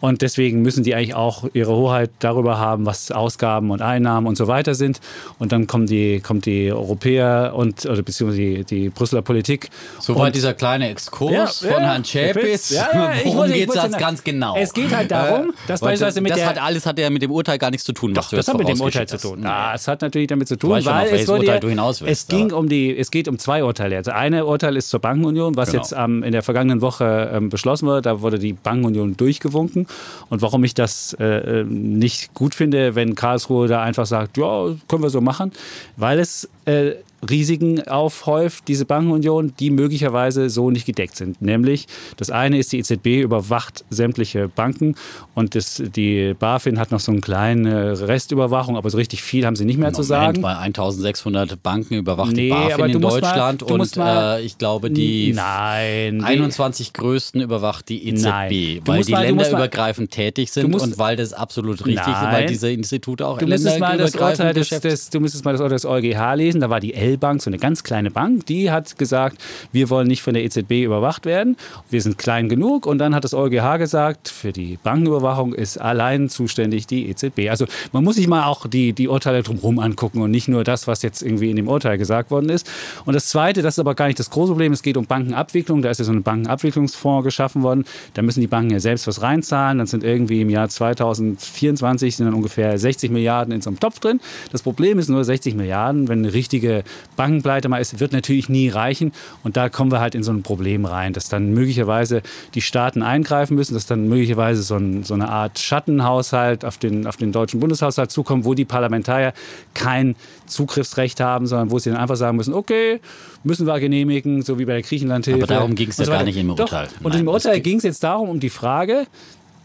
Und deswegen müssen die eigentlich auch ihre Hoheit darüber haben, was Ausgaben und Einnahmen und so weiter sind. Und dann kommen die, kommt die Europäer und oder beziehungsweise die, die Brüsseler Politik. Soweit dieser kleine Exkurs ja, von ja, Herrn Schäpitz. Ja, ja, Worum geht es jetzt ganz genau? Es geht halt darum, dass beispielsweise mit das der... hat alles hat ja mit dem Urteil gar nichts zu tun. Doch, das hat mit dem Urteil zu tun. Ja, es hat natürlich damit zu tun, weil schon, es, wurde ja, es ging um die, es geht um zwei Urteile. Also eine Urteil ist zur Bankenunion, was genau. jetzt ähm, in der vergangenen Woche ähm, beschlossen wurde. Da wurde die Bankenunion durchgewunken. Und warum ich das äh, äh, nicht gut finde, wenn Karlsruhe da einfach sagt, ja, können wir so machen, weil es äh, Risiken aufhäuft, diese Bankenunion, die möglicherweise so nicht gedeckt sind. Nämlich, das eine ist, die EZB überwacht sämtliche Banken und das, die BaFin hat noch so eine kleine Restüberwachung, aber so richtig viel haben sie nicht mehr Moment, zu sagen. Bei 1600 Banken überwacht nee, die BaFin in Deutschland mal, und äh, ich glaube, die nein, 21 größten überwacht die EZB, weil die mal, länderübergreifend tätig sind musst, und weil das absolut richtig nein, ist, weil diese Institute auch du länderübergreifend das Urteil des, Du müsstest mal das Urteil des EuGH lesen, da war die Bank, so eine ganz kleine Bank, die hat gesagt, wir wollen nicht von der EZB überwacht werden. Wir sind klein genug. Und dann hat das EuGH gesagt, für die Bankenüberwachung ist allein zuständig die EZB. Also man muss sich mal auch die, die Urteile drumherum angucken und nicht nur das, was jetzt irgendwie in dem Urteil gesagt worden ist. Und das Zweite, das ist aber gar nicht das große Problem, es geht um Bankenabwicklung. Da ist ja so ein Bankenabwicklungsfonds geschaffen worden. Da müssen die Banken ja selbst was reinzahlen. Dann sind irgendwie im Jahr 2024 sind dann ungefähr 60 Milliarden in so einem Topf drin. Das Problem ist nur 60 Milliarden, wenn eine richtige Bankenpleite mal ist, wird natürlich nie reichen. Und da kommen wir halt in so ein Problem rein, dass dann möglicherweise die Staaten eingreifen müssen, dass dann möglicherweise so, ein, so eine Art Schattenhaushalt auf den, auf den deutschen Bundeshaushalt zukommt, wo die Parlamentarier kein Zugriffsrecht haben, sondern wo sie dann einfach sagen müssen, okay, müssen wir genehmigen, so wie bei der Griechenlandhilfe. Aber darum ging es ja so gar nicht im Doch. Urteil. Und Nein, im Urteil ging- ging es jetzt darum, um die Frage,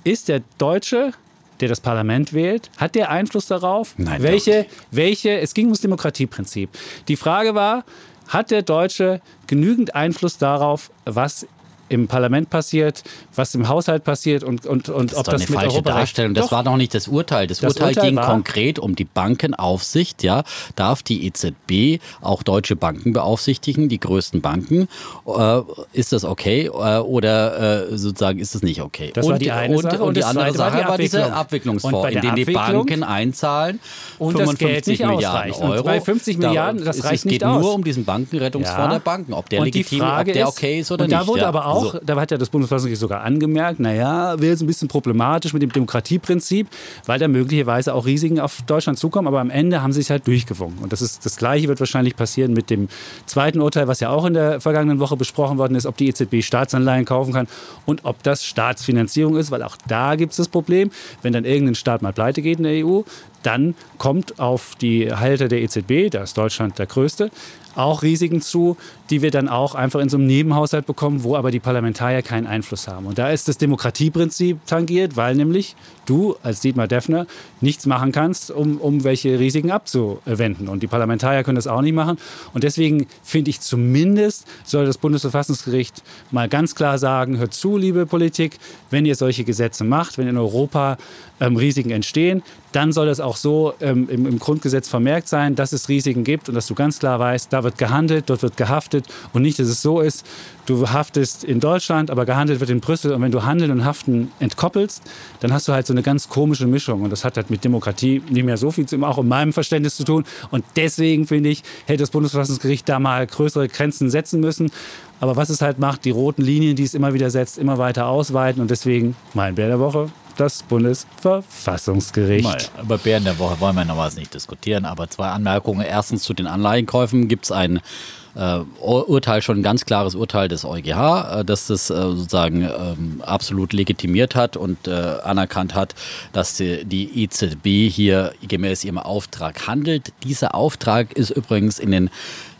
ist der Deutsche, der das Parlament wählt, hat der Einfluss darauf? Nein, welche, welche, es ging ums Demokratieprinzip. Die Frage war, hat der Deutsche genügend Einfluss darauf, was im Parlament passiert, was im Haushalt passiert und, und, und Das ob das eine mit falsche Europarecht... Darstellung. Das Doch. war noch nicht das Urteil. Das, Das Urteil, Urteil ging konkret um die Bankenaufsicht. Ja, darf die EZB auch deutsche Banken beaufsichtigen, die größten Banken? Äh, ist das okay äh, oder äh, sozusagen ist das nicht okay? Das und, war die eine und, Sache. und Und die andere zweite war die Sache war diese Abwicklung. Und Abwicklungsfonds, in den die Banken einzahlen. Und das 55 Geld nicht Milliarden ausreicht. Und Euro. bei 50 Da- Milliarden, das es, reicht es geht nicht nur aus. um diesen Bankenrettungsfonds der Banken, ob der und legitim, Frage ob der okay ist oder und nicht. da wurde ja. aber auch, So. da hat ja das Bundesverfassungsgericht sogar angemerkt, naja, wäre jetzt ein bisschen problematisch mit dem Demokratieprinzip, weil da möglicherweise auch Risiken auf Deutschland zukommen, aber am Ende haben sie es halt durchgewungen. Und das ist das Gleiche wird wahrscheinlich passieren mit dem zweiten Urteil, was ja auch in der vergangenen Woche besprochen worden ist, ob die EZB Staatsanleihen kaufen kann und ob das Staatsfinanzierung ist, weil auch da gibt es das Problem, wenn dann irgendein Staat mal pleite geht in der EU, dann kommt auf die Halter der EZB, da ist Deutschland der größte, auch Risiken zu, die wir dann auch einfach in so einem Nebenhaushalt bekommen, wo aber die Parlamentarier keinen Einfluss haben. Und da ist das Demokratieprinzip tangiert, weil nämlich du als Dietmar Deffner nichts machen kannst, um, um welche Risiken abzuwenden. Und die Parlamentarier können das auch nicht machen. Und deswegen finde ich zumindest, soll das Bundesverfassungsgericht mal ganz klar sagen, hört zu, liebe Politik, wenn ihr solche Gesetze macht, wenn in Europa ähm, Risiken entstehen, dann soll das auch so ähm, im, im Grundgesetz vermerkt sein, dass es Risiken gibt und dass du ganz klar weißt, da wird gehandelt, dort wird gehaftet und nicht, dass es so ist, du haftest in Deutschland, aber gehandelt wird in Brüssel und wenn du Handeln und Haften entkoppelst, dann hast du halt so eine ganz komische Mischung und das hat halt mit Demokratie nicht mehr so viel, zu, auch in meinem Verständnis zu tun und deswegen finde ich, hätte das Bundesverfassungsgericht da mal größere Grenzen setzen müssen. Aber was es halt macht, die roten Linien, die es immer wieder setzt, immer weiter ausweiten und deswegen mein Bär der Woche, das Bundesverfassungsgericht. Mal, über Bären der Woche wollen wir noch nicht diskutieren, aber zwei Anmerkungen. Erstens zu den Anleihenkäufen gibt es ein äh, Ur- Urteil, schon ein ganz klares Urteil des EuGH, äh, dass das äh, sozusagen ähm, absolut legitimiert hat und äh, anerkannt hat, dass die, die EZB hier gemäß ihrem Auftrag handelt. Dieser Auftrag ist übrigens in den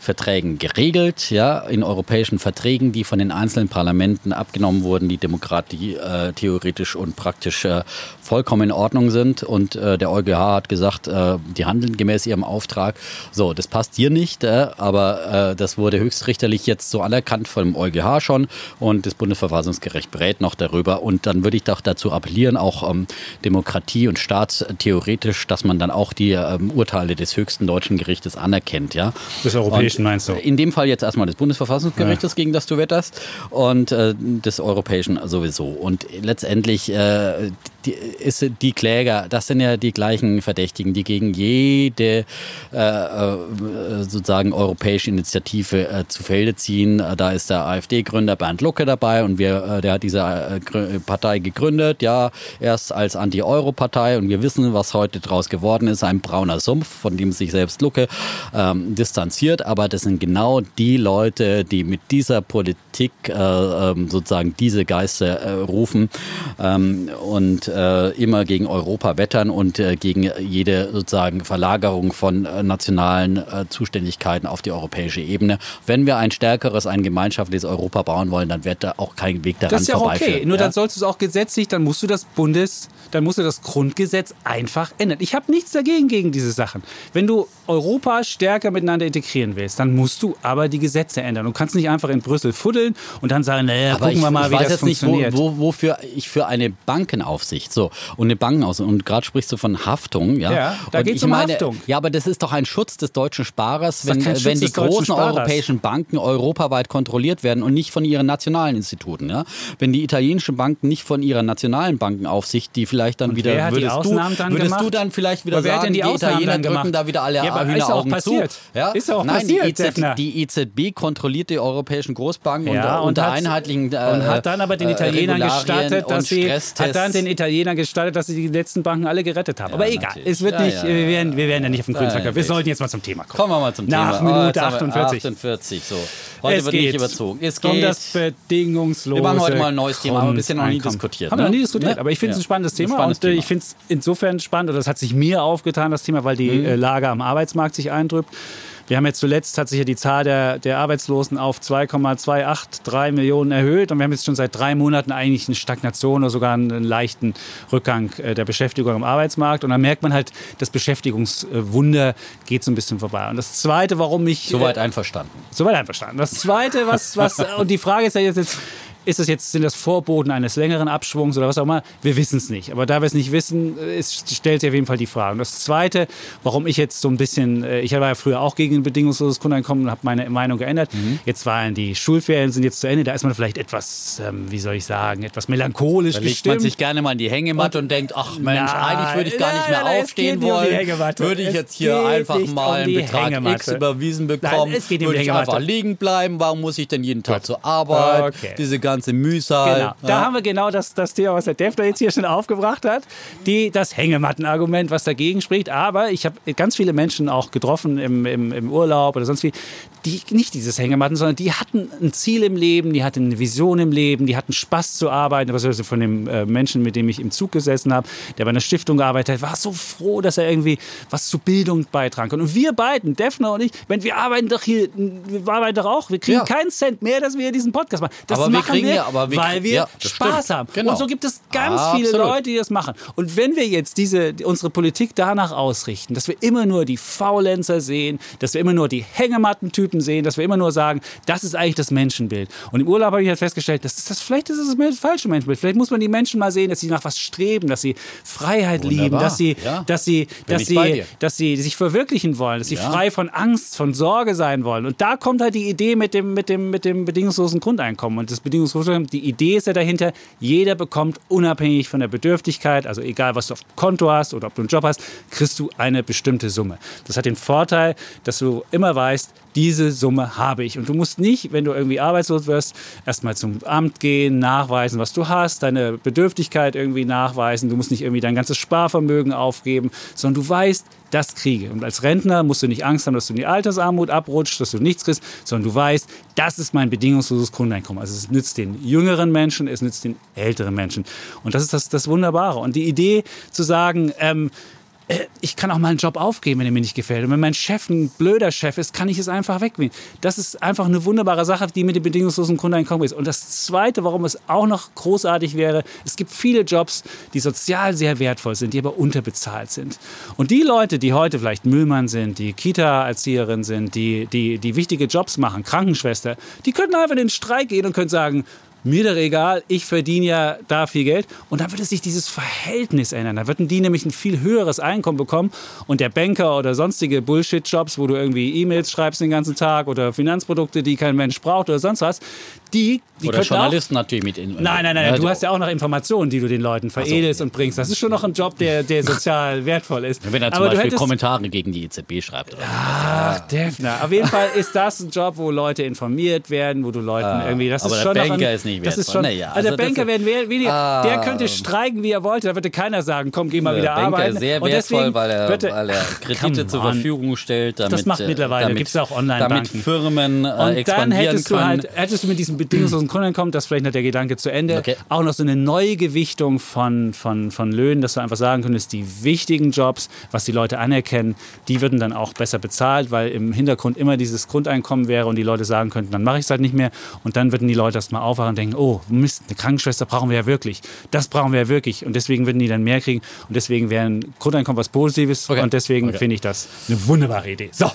Verträgen geregelt, ja, in europäischen Verträgen, die von den einzelnen Parlamenten abgenommen wurden, die Demokratie äh, theoretisch und praktisch äh, vollkommen in Ordnung sind. Und äh, der EuGH hat gesagt, äh, die handeln gemäß ihrem Auftrag. So, das passt dir nicht, äh, aber äh, das wurde höchstrichterlich jetzt so anerkannt vom EuGH schon und das Bundesverfassungsgericht berät noch darüber. Und dann würde ich doch dazu appellieren, auch ähm, Demokratie und staatstheoretisch, dass man dann auch die ähm, Urteile des höchsten deutschen Gerichtes anerkennt, ja. Des Europäischen Und meinst du? In dem Fall jetzt erstmal des Bundesverfassungsgerichtes, gegen das du wetterst, und äh, des Europäischen sowieso. Und letztendlich äh, die, ist die Kläger, das sind ja die gleichen Verdächtigen, die gegen jede äh, äh, sozusagen europäische Initiative äh, zu Felde ziehen. Da ist der AfD-Gründer Bernd Lucke dabei und wir, äh, der hat diese äh, Partei gegründet, ja, erst als Anti-Euro-Partei. Und wir wissen, was heute draus geworden ist, ein brauner Sumpf, von dem sich selbst Lucke ähm, distanziert, aber das sind genau die Leute, die mit dieser Politik äh, ähm, sozusagen diese Geister äh, rufen. Ähm, und äh, immer gegen Europa wettern und äh, gegen jede sozusagen Verlagerung von äh, nationalen äh, Zuständigkeiten auf die europäische Ebene. Wenn wir ein stärkeres, ein gemeinschaftliches Europa bauen wollen, dann wird da auch kein Weg daran Das ist ja vorbeiführen. okay. Nur ja? dann sollst du es auch gesetzlich, dann musst du das Bundes, dann musst du das Grundgesetz einfach ändern. Ich habe nichts dagegen gegen diese Sachen. Wenn du Europa stärker miteinander integrieren willst, dann musst du aber die Gesetze ändern. Du kannst nicht einfach in Brüssel fuddeln und dann sagen, naja, Aber gucken ich, wir mal, ich wie weiß das jetzt nicht, wo, funktioniert. wo, wofür ich für eine Bankenaufsicht so und eine Bankenaufsicht und gerade sprichst du von Haftung, ja? Ja, da und geht's ich um meine, Haftung. Ja, aber das ist doch ein Schutz des deutschen Sparers, wenn, Schutz wenn die großen europäischen Banken europaweit kontrolliert werden und nicht von ihren nationalen Instituten, ja? Wenn die italienischen Banken nicht von ihrer nationalen Bankenaufsicht, die vielleicht dann wieder wer die würdest Ausnahmen du dann würdest gemacht? du dann vielleicht wieder sagen, denn die die, Italiener drücken da wieder alle Ja, Hühneraugen passiert. zu. Ja? Ist auch Nein, passiert, die, EZ, Defner. die EZB kontrolliert die europäischen Großbanken Ja, und, und unter hat- einheitlichen äh, und hat dann aber den äh, Italienern Regularien gestattet, und dass sie hat dann den Italienern Italienern gestattet, dass sie die letzten Banken alle gerettet haben. Ja, Aber egal, natürlich. es wird Ja, nicht, ja, wir, werden, wir werden ja nicht auf den grünen Zweig. Wir sollten jetzt mal zum Thema kommen. Kommen wir mal zum Nach Thema. Minute jetzt haben wir 48. 48, so. Heute es wird nicht überzogen. Es um geht. das bedingungslose Wir machen heute mal ein neues Thema, haben wir bisher noch nie diskutiert, Haben wir noch ne? nie diskutiert, Ne? aber ich finde es ein spannendes Ein Thema spannendes und äh, Thema. ich finde es insofern spannend, oder das hat sich mir aufgetan, das Thema, weil die Mhm. äh, Lage am Arbeitsmarkt sich eindrückt. Wir haben jetzt zuletzt, hat sich ja die Zahl der, der Arbeitslosen auf 2,283 Millionen erhöht und wir haben jetzt schon seit drei Monaten eigentlich eine Stagnation oder sogar einen leichten Rückgang äh, der Beschäftigung am Arbeitsmarkt und dann merkt man halt, das Beschäftigungswunder geht so ein bisschen vorbei. Und das Zweite, warum ich... Soweit äh, einverstanden. Soweit einverstanden. Das Zweite, was, was und die Frage ist ja jetzt, jetzt ist das jetzt, sind das Vorboten eines längeren Abschwungs oder was auch immer? Wir wissen es nicht. Aber da wir es nicht wissen, äh, es stellt sich auf jeden Fall die Frage. Und das Zweite, warum ich jetzt so ein bisschen, äh, ich war ja früher auch gegen ein bedingungsloses Grundeinkommen und habe meine Meinung geändert. Mhm. Jetzt waren die Schulferien sind jetzt zu Ende. Da ist man vielleicht etwas, ähm, wie soll ich sagen, etwas melancholisch Da gestimmt. man sich gerne mal in die Hängematte und, denkt, ach Mensch, Nein, eigentlich würde ich gar nicht nein, mehr nein, es aufstehen um wollen. Hängematte. Würde ich jetzt hier einfach mal um einen Betrag Hängematte. X überwiesen bekommen, es geht um würde die ich einfach liegen bleiben. Warum muss ich denn jeden Tag zur Arbeit? Okay. Diese ganze Mühsal. Genau. Da haben wir genau das, das Thema, was der Defner jetzt hier schon aufgebracht hat. Die, das Hängemattenargument, was dagegen spricht. Aber ich habe ganz viele Menschen auch getroffen im, im, im Urlaub oder sonst wie, die nicht dieses Hängematten, sondern die hatten ein Ziel im Leben, die hatten eine Vision im Leben, die hatten Spaß zu arbeiten. Was also von dem äh, Menschen, mit dem ich im Zug gesessen habe, der bei einer Stiftung gearbeitet hat, war so froh, dass er irgendwie was zur Bildung beitragen kann. Und wir beiden, Defner und ich, wenn wir arbeiten doch hier, wir arbeiten doch auch, wir kriegen Ja. keinen Cent mehr, dass wir diesen Podcast machen. Das Aber wir machen kriegen ja- aber wir- weil wir ja, Spaß stimmt. haben. Genau. Und so gibt es ganz viele Absolut. Leute, die das machen. Und wenn wir jetzt diese, unsere Politik danach ausrichten, dass wir immer nur die Faulenzer sehen, dass wir immer nur die Hängemattentypen sehen, dass wir immer nur sagen, das ist eigentlich das Menschenbild. Und im Urlaub habe ich halt festgestellt, das ist das, vielleicht ist es das falsche Menschenbild. Vielleicht muss man die Menschen mal sehen, dass sie nach was streben, dass sie Freiheit lieben, Wunderbar. dass sie, Ja. dass sie, dass sie, dass sie sich verwirklichen wollen, dass sie Ja. frei von Angst, von Sorge sein wollen. Und da kommt halt die Idee mit dem, mit dem, mit dem bedingungslosen Grundeinkommen. Und das bedingungslose Grundeinkommen, die Idee ist ja dahinter, jeder bekommt unabhängig von der Bedürftigkeit, also egal was du auf dem Konto hast oder ob du einen Job hast, kriegst du eine bestimmte Summe. Das hat den Vorteil, dass du immer weißt, diese Summe habe ich. Und du musst nicht, wenn du irgendwie arbeitslos wirst, erstmal zum Amt gehen, nachweisen, was du hast, deine Bedürftigkeit irgendwie nachweisen. Du musst nicht irgendwie dein ganzes Sparvermögen aufgeben, sondern du weißt, das kriege. Und als Rentner musst du nicht Angst haben, dass du in die Altersarmut abrutscht, dass du nichts kriegst, sondern du weißt, das ist mein bedingungsloses Grundeinkommen. Also es nützt den jüngeren Menschen, es nützt den älteren Menschen. Und das ist das, das Wunderbare. Und die Idee zu sagen, ähm, äh, ich kann auch mal einen Job aufgeben, wenn er mir nicht gefällt. Und wenn mein Chef ein blöder Chef ist, kann ich es einfach wegnehmen. Das ist einfach eine wunderbare Sache, die mit dem bedingungslosen Grundeinkommen ist. Und das Zweite, warum es auch noch großartig wäre, es gibt viele Jobs, die sozial sehr wertvoll sind, die aber unterbezahlt sind. Und die Leute, die heute vielleicht Müllmann sind, die Kita-Erzieherin sind, die, die, die wichtige Jobs machen, Krankenschwester, die könnten einfach in den Streik gehen und können sagen, mir doch egal, ich verdiene ja da viel Geld. Und dann würde sich dieses Verhältnis ändern. Da würden die nämlich ein viel höheres Einkommen bekommen. Und der Banker oder sonstige Bullshit-Jobs, wo du irgendwie E-Mails schreibst den ganzen Tag oder Finanzprodukte, die kein Mensch braucht oder sonst was, die, die Oder könnten auch Journalisten natürlich mit in. Nein, nein, nein, Ja, du hast ja auch noch Informationen, die du den Leuten veredelst und bringst. Das ist schon noch ein Job, der, der sozial wertvoll ist. Wenn er zum Aber Beispiel hättest- Kommentare gegen die EZB schreibt. Oder Ach, Defner. Auf jeden Fall ist das ein Job, wo Leute informiert werden, wo du Leuten irgendwie. Das aber ist der schon noch Banker ein, ist nicht das ist wertvoll. schon, Naja, also, also der Banker das werden weniger. Ah. der könnte streiken, wie er wollte. Da würde keiner sagen, komm, geh mal Der wieder Banker arbeiten. ist sehr wertvoll, deswegen weil er, er- weil er Kredite zur. Verfügung stellt. Damit, macht äh, mittlerweile, gibt's ja auch Online-Banken. Damit Firmen äh, Und dann expandieren hättest du halt, hättest du mit diesem bedingungslosen Grundeinkommen, das vielleicht noch der Gedanke zu Ende, Okay. auch noch so eine neue Gewichtung von, von, von Löhnen, dass du einfach sagen könntest, die wichtigen Jobs, was die Leute anerkennen, die würden dann auch besser bezahlt, weil im Hintergrund immer dieses Grundeinkommen wäre und die Leute sagen könnten, dann mache ich es halt nicht mehr. Und dann würden die Leute erst mal aufwachen und denken, oh Mist, eine Krankenschwester brauchen wir ja wirklich. Das brauchen wir ja wirklich. Und deswegen würden die dann mehr kriegen. Und deswegen wäre ein Grundeinkommen was Positives. Okay. Und deswegen Okay. finde ich das eine wunderbare Idee. So.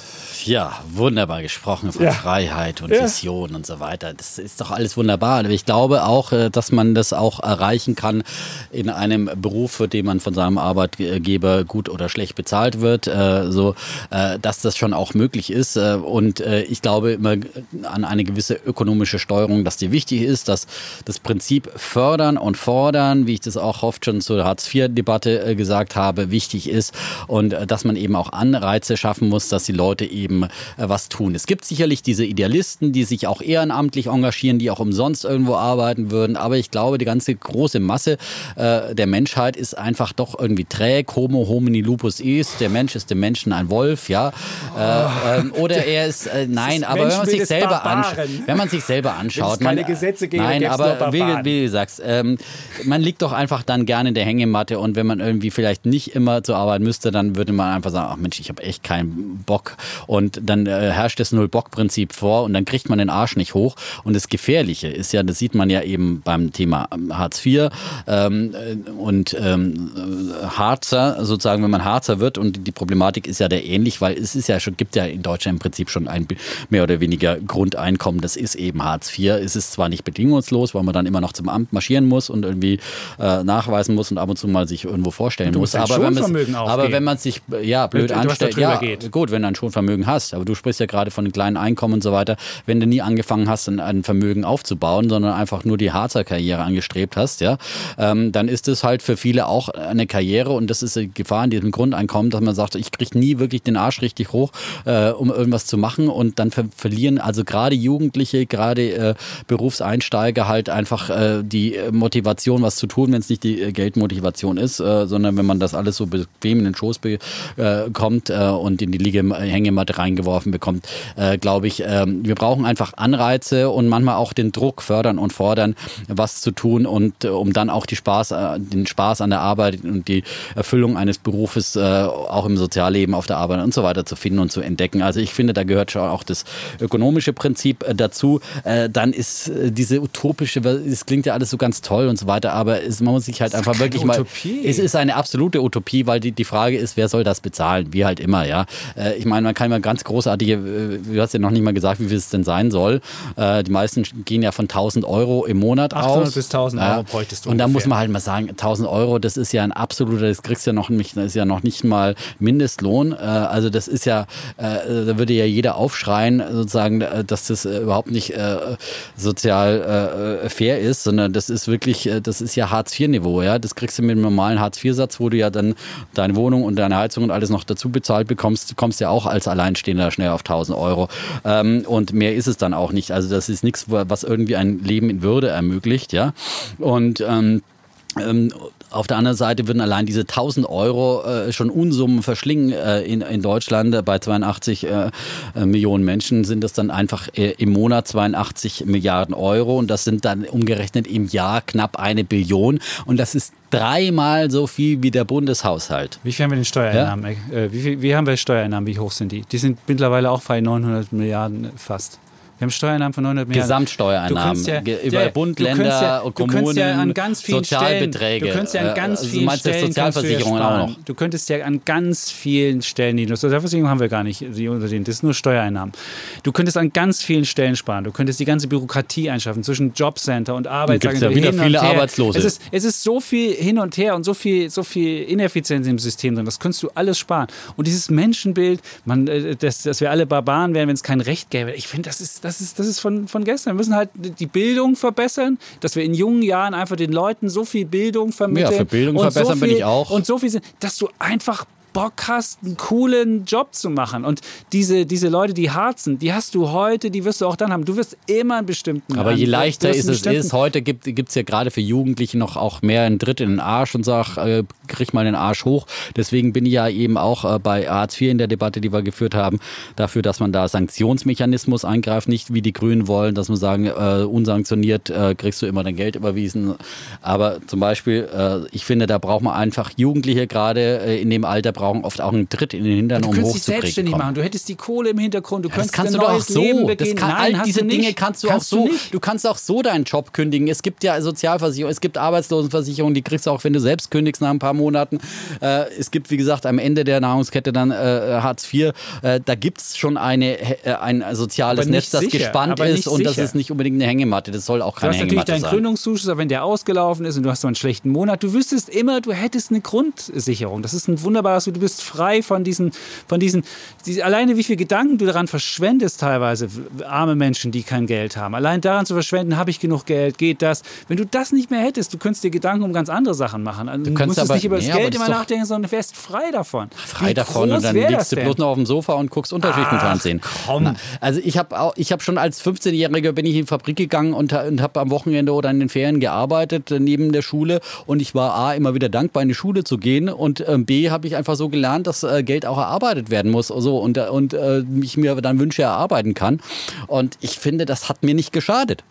Ja, wunderbar gesprochen von Ja. Freiheit und Ja. Vision und so weiter. Das ist doch alles wunderbar. Ich glaube auch, äh, dass man das auch erreichen kann in einem Beruf, für den man von seinem Arbeitgeber gut oder schlecht bezahlt wird, äh, so, äh, dass das schon auch möglich ist. Und ich glaube immer an eine gewisse ökonomische Steuerung, dass die wichtig ist, dass das Prinzip fördern und fordern, wie ich das auch oft schon zur Hartz-IV-Debatte gesagt habe, wichtig ist und dass man eben auch Anreize schaffen muss, dass die Leute eben was tun. Es gibt sicherlich diese Idealisten, die sich auch ehrenamtlich engagieren marschieren, die auch umsonst irgendwo arbeiten würden. Aber ich glaube, die ganze große Masse äh, der Menschheit ist einfach doch irgendwie träg. Homo homini lupus ist. Der Mensch ist dem Menschen ein Wolf, ja. Äh, ähm, oder er ist, äh, nein, aber wenn man sich selber anschaut, wenn man sich selber anschaut, es keine Gesetze gäbe, nein, aber wie, wie du sagst, ähm, man liegt doch einfach dann gerne in der Hängematte und wenn man irgendwie vielleicht nicht immer zur Arbeit müsste, dann würde man einfach sagen, ach Mensch, ich habe echt keinen Bock und dann äh, herrscht das Null-Bock-Prinzip vor und dann kriegt man den Arsch nicht hoch und das Gefährliche ist ja, das sieht man ja eben beim Thema ähm, Hartz IV ähm, äh, und ähm, äh, Harzer, sozusagen, wenn man Harzer wird und die Problematik ist ja der ähnlich, weil es ist ja schon, gibt ja in Deutschland im Prinzip schon ein mehr oder weniger Grundeinkommen, das ist eben Hartz IV. Es ist zwar nicht bedingungslos, weil man dann immer noch zum Amt marschieren muss und irgendwie äh, nachweisen muss und ab und zu mal sich irgendwo vorstellen Du muss. Aber wenn, aber wenn man sich äh, ja blöd da anstellt, ja geht. gut, wenn du ein Schonvermögen hast, aber du sprichst ja gerade von einem kleinen Einkommen und so weiter, wenn du nie angefangen hast, ein, ein Vermögen aufzubauen, sondern einfach nur die Harzer Karriere angestrebt hast, ja, ähm, dann ist es halt für viele auch eine Karriere und das ist die Gefahr in diesem Grundeinkommen, dass man sagt, ich kriege nie wirklich den Arsch richtig hoch, äh, um irgendwas zu machen und dann ver verlieren also gerade Jugendliche, gerade äh, Berufseinsteiger halt einfach äh, die Motivation, was zu tun, wenn es nicht die äh, Geldmotivation ist, äh, sondern wenn man das alles so bequem in den Schoß bekommt äh, und in die Liege Hängematte reingeworfen bekommt, glaube ich, ähm, wir brauchen einfach Anreize und manchmal auch den Druck fördern und fordern, was zu tun und äh, um dann auch die Spaß, äh, den Spaß an der Arbeit und die Erfüllung eines Berufes äh, auch im Sozialleben auf der Arbeit und so weiter zu finden und zu entdecken. Also ich finde, da gehört schon auch das ökonomische Prinzip dazu. Dann ist diese utopische, es klingt ja alles so ganz toll und so weiter, aber es, man muss sich halt einfach wirklich mal. Utopie. Es ist eine absolute Utopie, weil die, die Frage ist, wer soll das bezahlen? Wie halt immer, ja. Ich meine, man kann mal ganz großartige, du hast ja noch nicht mal gesagt, wie viel es denn sein soll. Die meisten gehen ja von 1000 Euro im Monat 800 aus. bis 1000 Euro bräuchtest du Und da muss man halt mal sagen, 1000 Euro, das ist ja ein absoluter, das kriegst du ja noch nicht, das ist ja noch nicht mal Mindestlohn. Äh, also das ist ja, äh, da würde ja jeder aufschreien, sozusagen, äh, dass das überhaupt nicht sozial fair ist, sondern das ist wirklich, das ist ja Hartz-IV-Niveau, ja. Das kriegst du mit dem normalen Hartz-IV-Satz, wo du ja dann deine Wohnung und deine Heizung und alles noch dazu bezahlt bekommst, du kommst ja auch als Alleinstehender schnell auf 1000 Euro. Ähm, und mehr ist es dann auch nicht. Also das ist nichts, was irgendwie ein Leben in Würde ermöglicht, ja. Und ähm, ähm, auf der anderen Seite würden allein diese 1000 Euro äh, schon Unsummen verschlingen äh, in, in Deutschland. Bei 82 äh, äh, Millionen Menschen sind das dann einfach äh, im Monat 82 Milliarden Euro und das sind dann umgerechnet im Jahr knapp eine Billion und das ist dreimal so viel wie der Bundeshaushalt. Wie viel haben wir denn Steuereinnahmen? Äh, wie, viel, wie haben wir Steuereinnahmen? Wie hoch sind die? Die sind mittlerweile auch bei 900 Milliarden fast. Wir haben Steuereinnahmen von 900 Milliarden. Gesamtsteuereinnahmen Du ja- über ja, Bund, du Länder, ja- du Kommunen, kannst ja an ganz vielen Sozialbeträge. Stellen, du kannst ja an Äh, ganz also du vielen meinst jetzt Stellen du Sozialversicherungen auch noch. Du könntest ja an ganz vielen Stellen, die Sozialversicherung haben wir gar nicht, die unter denen, das ist nur Steuereinnahmen. Du könntest an ganz vielen Stellen sparen. Du könntest die ganze Bürokratie einschaffen zwischen Jobcenter und Arbeitsagentur. gibt's ja wieder viele. Arbeitslose. Es ist, es ist so viel hin und her und so viel, so viel Ineffizienz im System drin. Das könntest du alles sparen. Und dieses Menschenbild, man, äh, dass, dass wir alle Barbaren wären, wenn es kein Recht gäbe, ich finde, das ist, das ist, das ist von, von gestern. Wir müssen halt die Bildung verbessern, dass wir in jungen Jahren einfach den Leuten so viel Bildung vermitteln. Ja, für Bildung und verbessern so bin viel, ich auch. Und so viel, sind- dass du einfach Bock hast, einen coolen Job zu machen. Und diese, diese Leute, die hart sind, die hast du heute, die wirst du auch dann haben. Du wirst immer einen bestimmten. Aber je leichter ist es ist, heute gibt es ja gerade für Jugendliche noch auch mehr einen Tritt in den Arsch und sag, äh, krieg mal den Arsch hoch. Deswegen bin ich ja eben auch äh, bei Hartz IV in der Debatte, die wir geführt haben, dafür, dass man da Sanktionsmechanismus eingreift, nicht wie die Grünen wollen, dass man sagen, äh, unsanktioniert äh, kriegst du immer dein Geld überwiesen. Aber zum Beispiel, äh, ich finde, da braucht man einfach Jugendliche gerade äh, in dem Alter brauchen oft auch einen Tritt in den Hintern, Du um könntest dich hochzukriegen. selbstständig machen. Du hättest die Kohle im Hintergrund. Du Das könntest kannst ein du doch auch so. Leben Das kann, Nein, all diese du. Dinge kannst du Kannst auch so. Du. Du kannst auch so deinen Job kündigen. Es gibt ja Sozialversicherung, es gibt Arbeitslosenversicherung, die kriegst du auch, wenn du selbst kündigst nach ein paar Monaten. Äh, es gibt, wie gesagt, am Ende der Nahrungskette dann äh, Hartz IV. Äh, da gibt es schon eine, äh, ein soziales Netz, das sicher, gespannt ist und das sicher. ist nicht unbedingt eine Hängematte. Das soll auch Du keine hast natürlich Hängematte deinen sein. Gründungszuschuss, aber wenn der ausgelaufen ist und du hast so einen schlechten Monat, du wüsstest immer, du hättest eine Grundsicherung. Das ist ein wunderbares du bist frei von diesen, von diesen, die, alleine wie viel Gedanken du daran verschwendest teilweise, arme Menschen, die kein Geld haben. Allein daran zu verschwenden, habe ich genug Geld, geht das. Wenn du das nicht mehr hättest, du könntest dir Gedanken um ganz andere Sachen machen. Also, du, du musstest aber, nicht über das nee, Geld immer nachdenken, sondern wärst frei davon. Frei wie davon und dann liegst du bloß noch auf dem Sofa und guckst Unterschichtenfernsehen. Komm. also ich habe ich hab schon als 15-Jähriger bin ich in die Fabrik gegangen und, und habe am Wochenende oder in den Ferien gearbeitet äh, neben der Schule und ich war A, immer wieder dankbar in die Schule zu gehen und äh, B, habe ich einfach so gelernt, dass äh, Geld auch erarbeitet werden muss so, und, äh, und äh, ich mir dann Wünsche erarbeiten kann und ich finde, das hat mir nicht geschadet.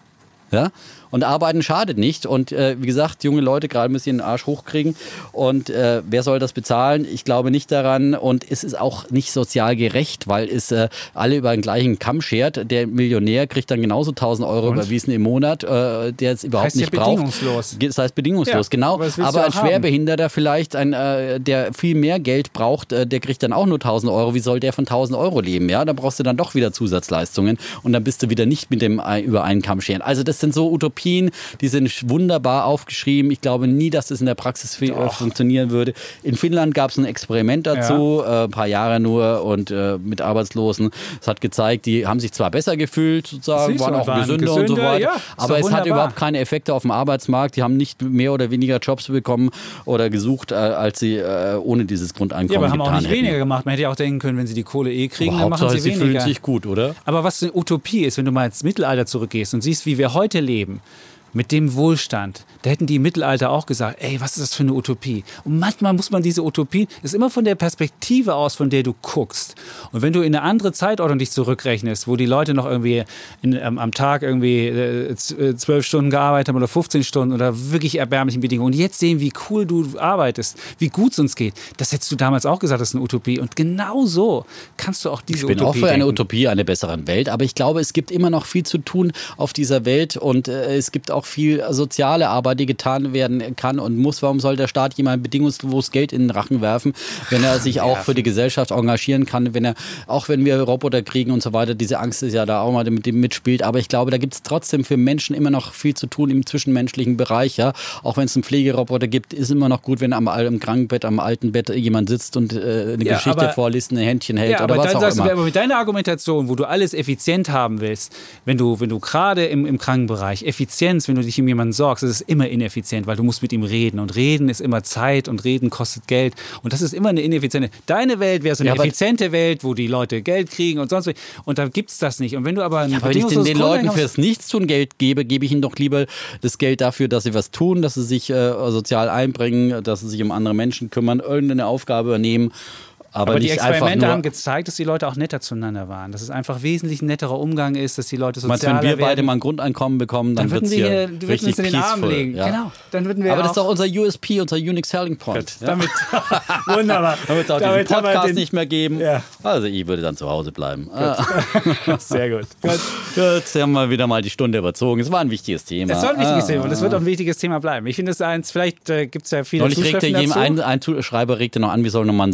Ja? Und arbeiten schadet nicht. Und äh, wie gesagt, junge Leute gerade bisschen den Arsch hochkriegen. Und äh, wer soll das bezahlen? Ich glaube nicht daran. Und es ist auch nicht sozial gerecht, weil es äh, alle über den gleichen Kamm schert. Der Millionär kriegt dann genauso 1000 Euro und? überwiesen im Monat, äh, der es überhaupt heißt nicht ja braucht. Bedingungslos. Das heißt bedingungslos, ja, genau. Aber, aber ein Schwerbehinderter haben. vielleicht, ein, äh, der viel mehr Geld braucht, äh, der kriegt dann auch nur 1000 Euro. Wie soll der von 1000 Euro leben? Ja, da brauchst du dann doch wieder Zusatzleistungen. Und dann bist du wieder nicht mit dem über einen Kamm scheren. Also das sind so Utopien Utopien, die sind wunderbar aufgeschrieben. Ich glaube nie, dass das in der Praxis Doch. funktionieren würde. In Finnland gab es ein Experiment dazu, ja. äh, ein paar Jahre nur und äh, mit Arbeitslosen. Es hat gezeigt, die haben sich zwar besser gefühlt, sozusagen, waren auch waren gesünder, gesünder, und so weiter, ja, aber es wunderbar. hat überhaupt keine Effekte auf dem Arbeitsmarkt. Die haben nicht mehr oder weniger Jobs bekommen oder gesucht, äh, als sie äh, ohne dieses Grundeinkommen Ja, aber haben auch nicht hätten. weniger gemacht. Man hätte ja auch denken können, wenn sie die Kohle eh kriegen, aber dann machen sie, sie weniger. fühlen sich gut, oder? Aber was eine Utopie ist, wenn du mal ins Mittelalter zurückgehst und siehst, wie wir heute leben, mit dem Wohlstand, da hätten die im Mittelalter auch gesagt, ey, was ist das für eine Utopie? Und manchmal muss man diese Utopie, ist immer von der Perspektive aus, von der du guckst. Und wenn du in eine andere Zeitordnung dich zurückrechnest, wo die Leute noch irgendwie in, ähm, am Tag irgendwie äh, äh zwölf Stunden gearbeitet haben oder 15 Stunden oder wirklich erbärmlichen Bedingungen und jetzt sehen, wie cool du arbeitest, wie gut es uns geht, das hättest du damals auch gesagt, das ist eine Utopie. Und genau so kannst du auch diese Utopie Ich bin Utopie auch für eine denken. Utopie, eine bessere Welt, aber ich glaube, es gibt immer noch viel zu tun auf dieser Welt und äh, es gibt auch viel soziale Arbeit, die getan werden kann und muss. Warum soll der Staat jemand bedingungslos Geld in den Rachen werfen, wenn er sich auch für die Gesellschaft engagieren kann, wenn er, auch wenn wir Roboter kriegen und so weiter, diese Angst ist ja da auch mal mit dem mitspielt. Aber ich glaube, da gibt es trotzdem für Menschen immer noch viel zu tun im zwischenmenschlichen Bereich. Ja? Auch wenn es einen Pflegeroboter gibt, ist immer noch gut, wenn am, im Krankenbett, am alten Bett jemand sitzt und äh, eine ja, Geschichte aber, vorliest, ein Händchen hält ja, oder was auch immer. Du, aber mit deiner Argumentation, wo du alles effizient haben willst, wenn du, wenn du gerade im, im Krankenbereich Effizienz, wenn du dich um jemanden sorgst, ist es immer ineffizient, weil du musst mit ihm reden. Und reden ist immer Zeit und reden kostet Geld. Und das ist immer eine ineffiziente. Deine Welt wäre so eine ja, effiziente Welt, wo die Leute Geld kriegen und sonst was. Und da gibt es das nicht. Und wenn du aber, ja, aber wenn ich den, den Leuten fürs Nichtstun Geld gebe, gebe ich ihnen doch lieber das Geld dafür, dass sie was tun, dass sie sich äh, sozial einbringen, dass sie sich um andere Menschen kümmern, irgendeine Aufgabe übernehmen. Aber, aber die Experimente haben gezeigt, dass die Leute auch netter zueinander waren. Dass es einfach wesentlich netterer Umgang ist, dass die Leute sozialer meinst, wenn wir werden. beide mal ein Grundeinkommen bekommen, dann, dann würden wir hier, hier richtig uns in den Arm legen. Ja. Genau. Dann würden wir aber das ist doch unser USP, unser Unique Selling Point. Ja? Damit, wunderbar. Damit es auch Damit diesen Podcast den, nicht mehr geben. Ja. Also ich würde dann zu Hause bleiben. Gut. Sehr gut. gut. Jetzt haben wir wieder mal die Stunde überzogen. Es war ein wichtiges Thema. Es war ein wichtiges ah. Thema und es wird auch ein wichtiges Thema bleiben. Ich finde es eins, vielleicht äh, gibt es ja viele Neulich regte jedem ein, ein Schreiber regte noch an, wir sollen nochmal einen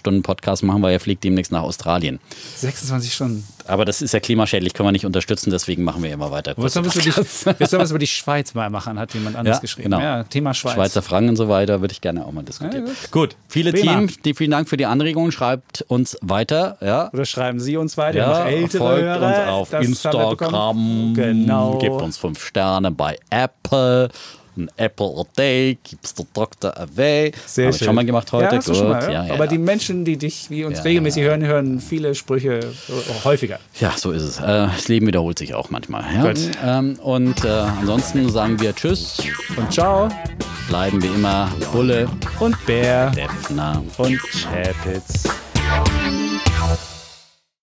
26-Stunden-Podcast machen machen, weil er fliegt demnächst nach Australien. 26 Stunden. Aber das ist ja klimaschädlich, können wir nicht unterstützen, deswegen machen wir immer weiter. Willst du was über die Schweiz mal machen, hat jemand anders ja, geschrieben. Genau. Ja, Thema Schweiz. Schweizer Franken und so weiter würde ich gerne auch mal diskutieren. Ja, gut. gut. viele Prima. Die, vielen Dank für die Anregungen. Schreibt uns weiter. Ja. Oder schreiben Sie uns weiter. Ja, ältere folgt Hörer, uns auf Instagram. Genau. Gebt uns fünf Sterne bei Apple ein Apple a Day, gibst du Dr. Away. Sehr Hab schön. Ich schon mal gemacht heute. Ja, Gut. Mal, ja? Ja, Aber die Menschen, die dich, wie uns regelmäßig hören, hören viele Sprüche häufiger. Ja, so ist es. Äh, das Leben wiederholt sich auch manchmal. Ja? Ähm, und äh, ansonsten sagen wir Tschüss und Ciao. Bleiben wie immer Bulle und Bär, Defner und Chapitz.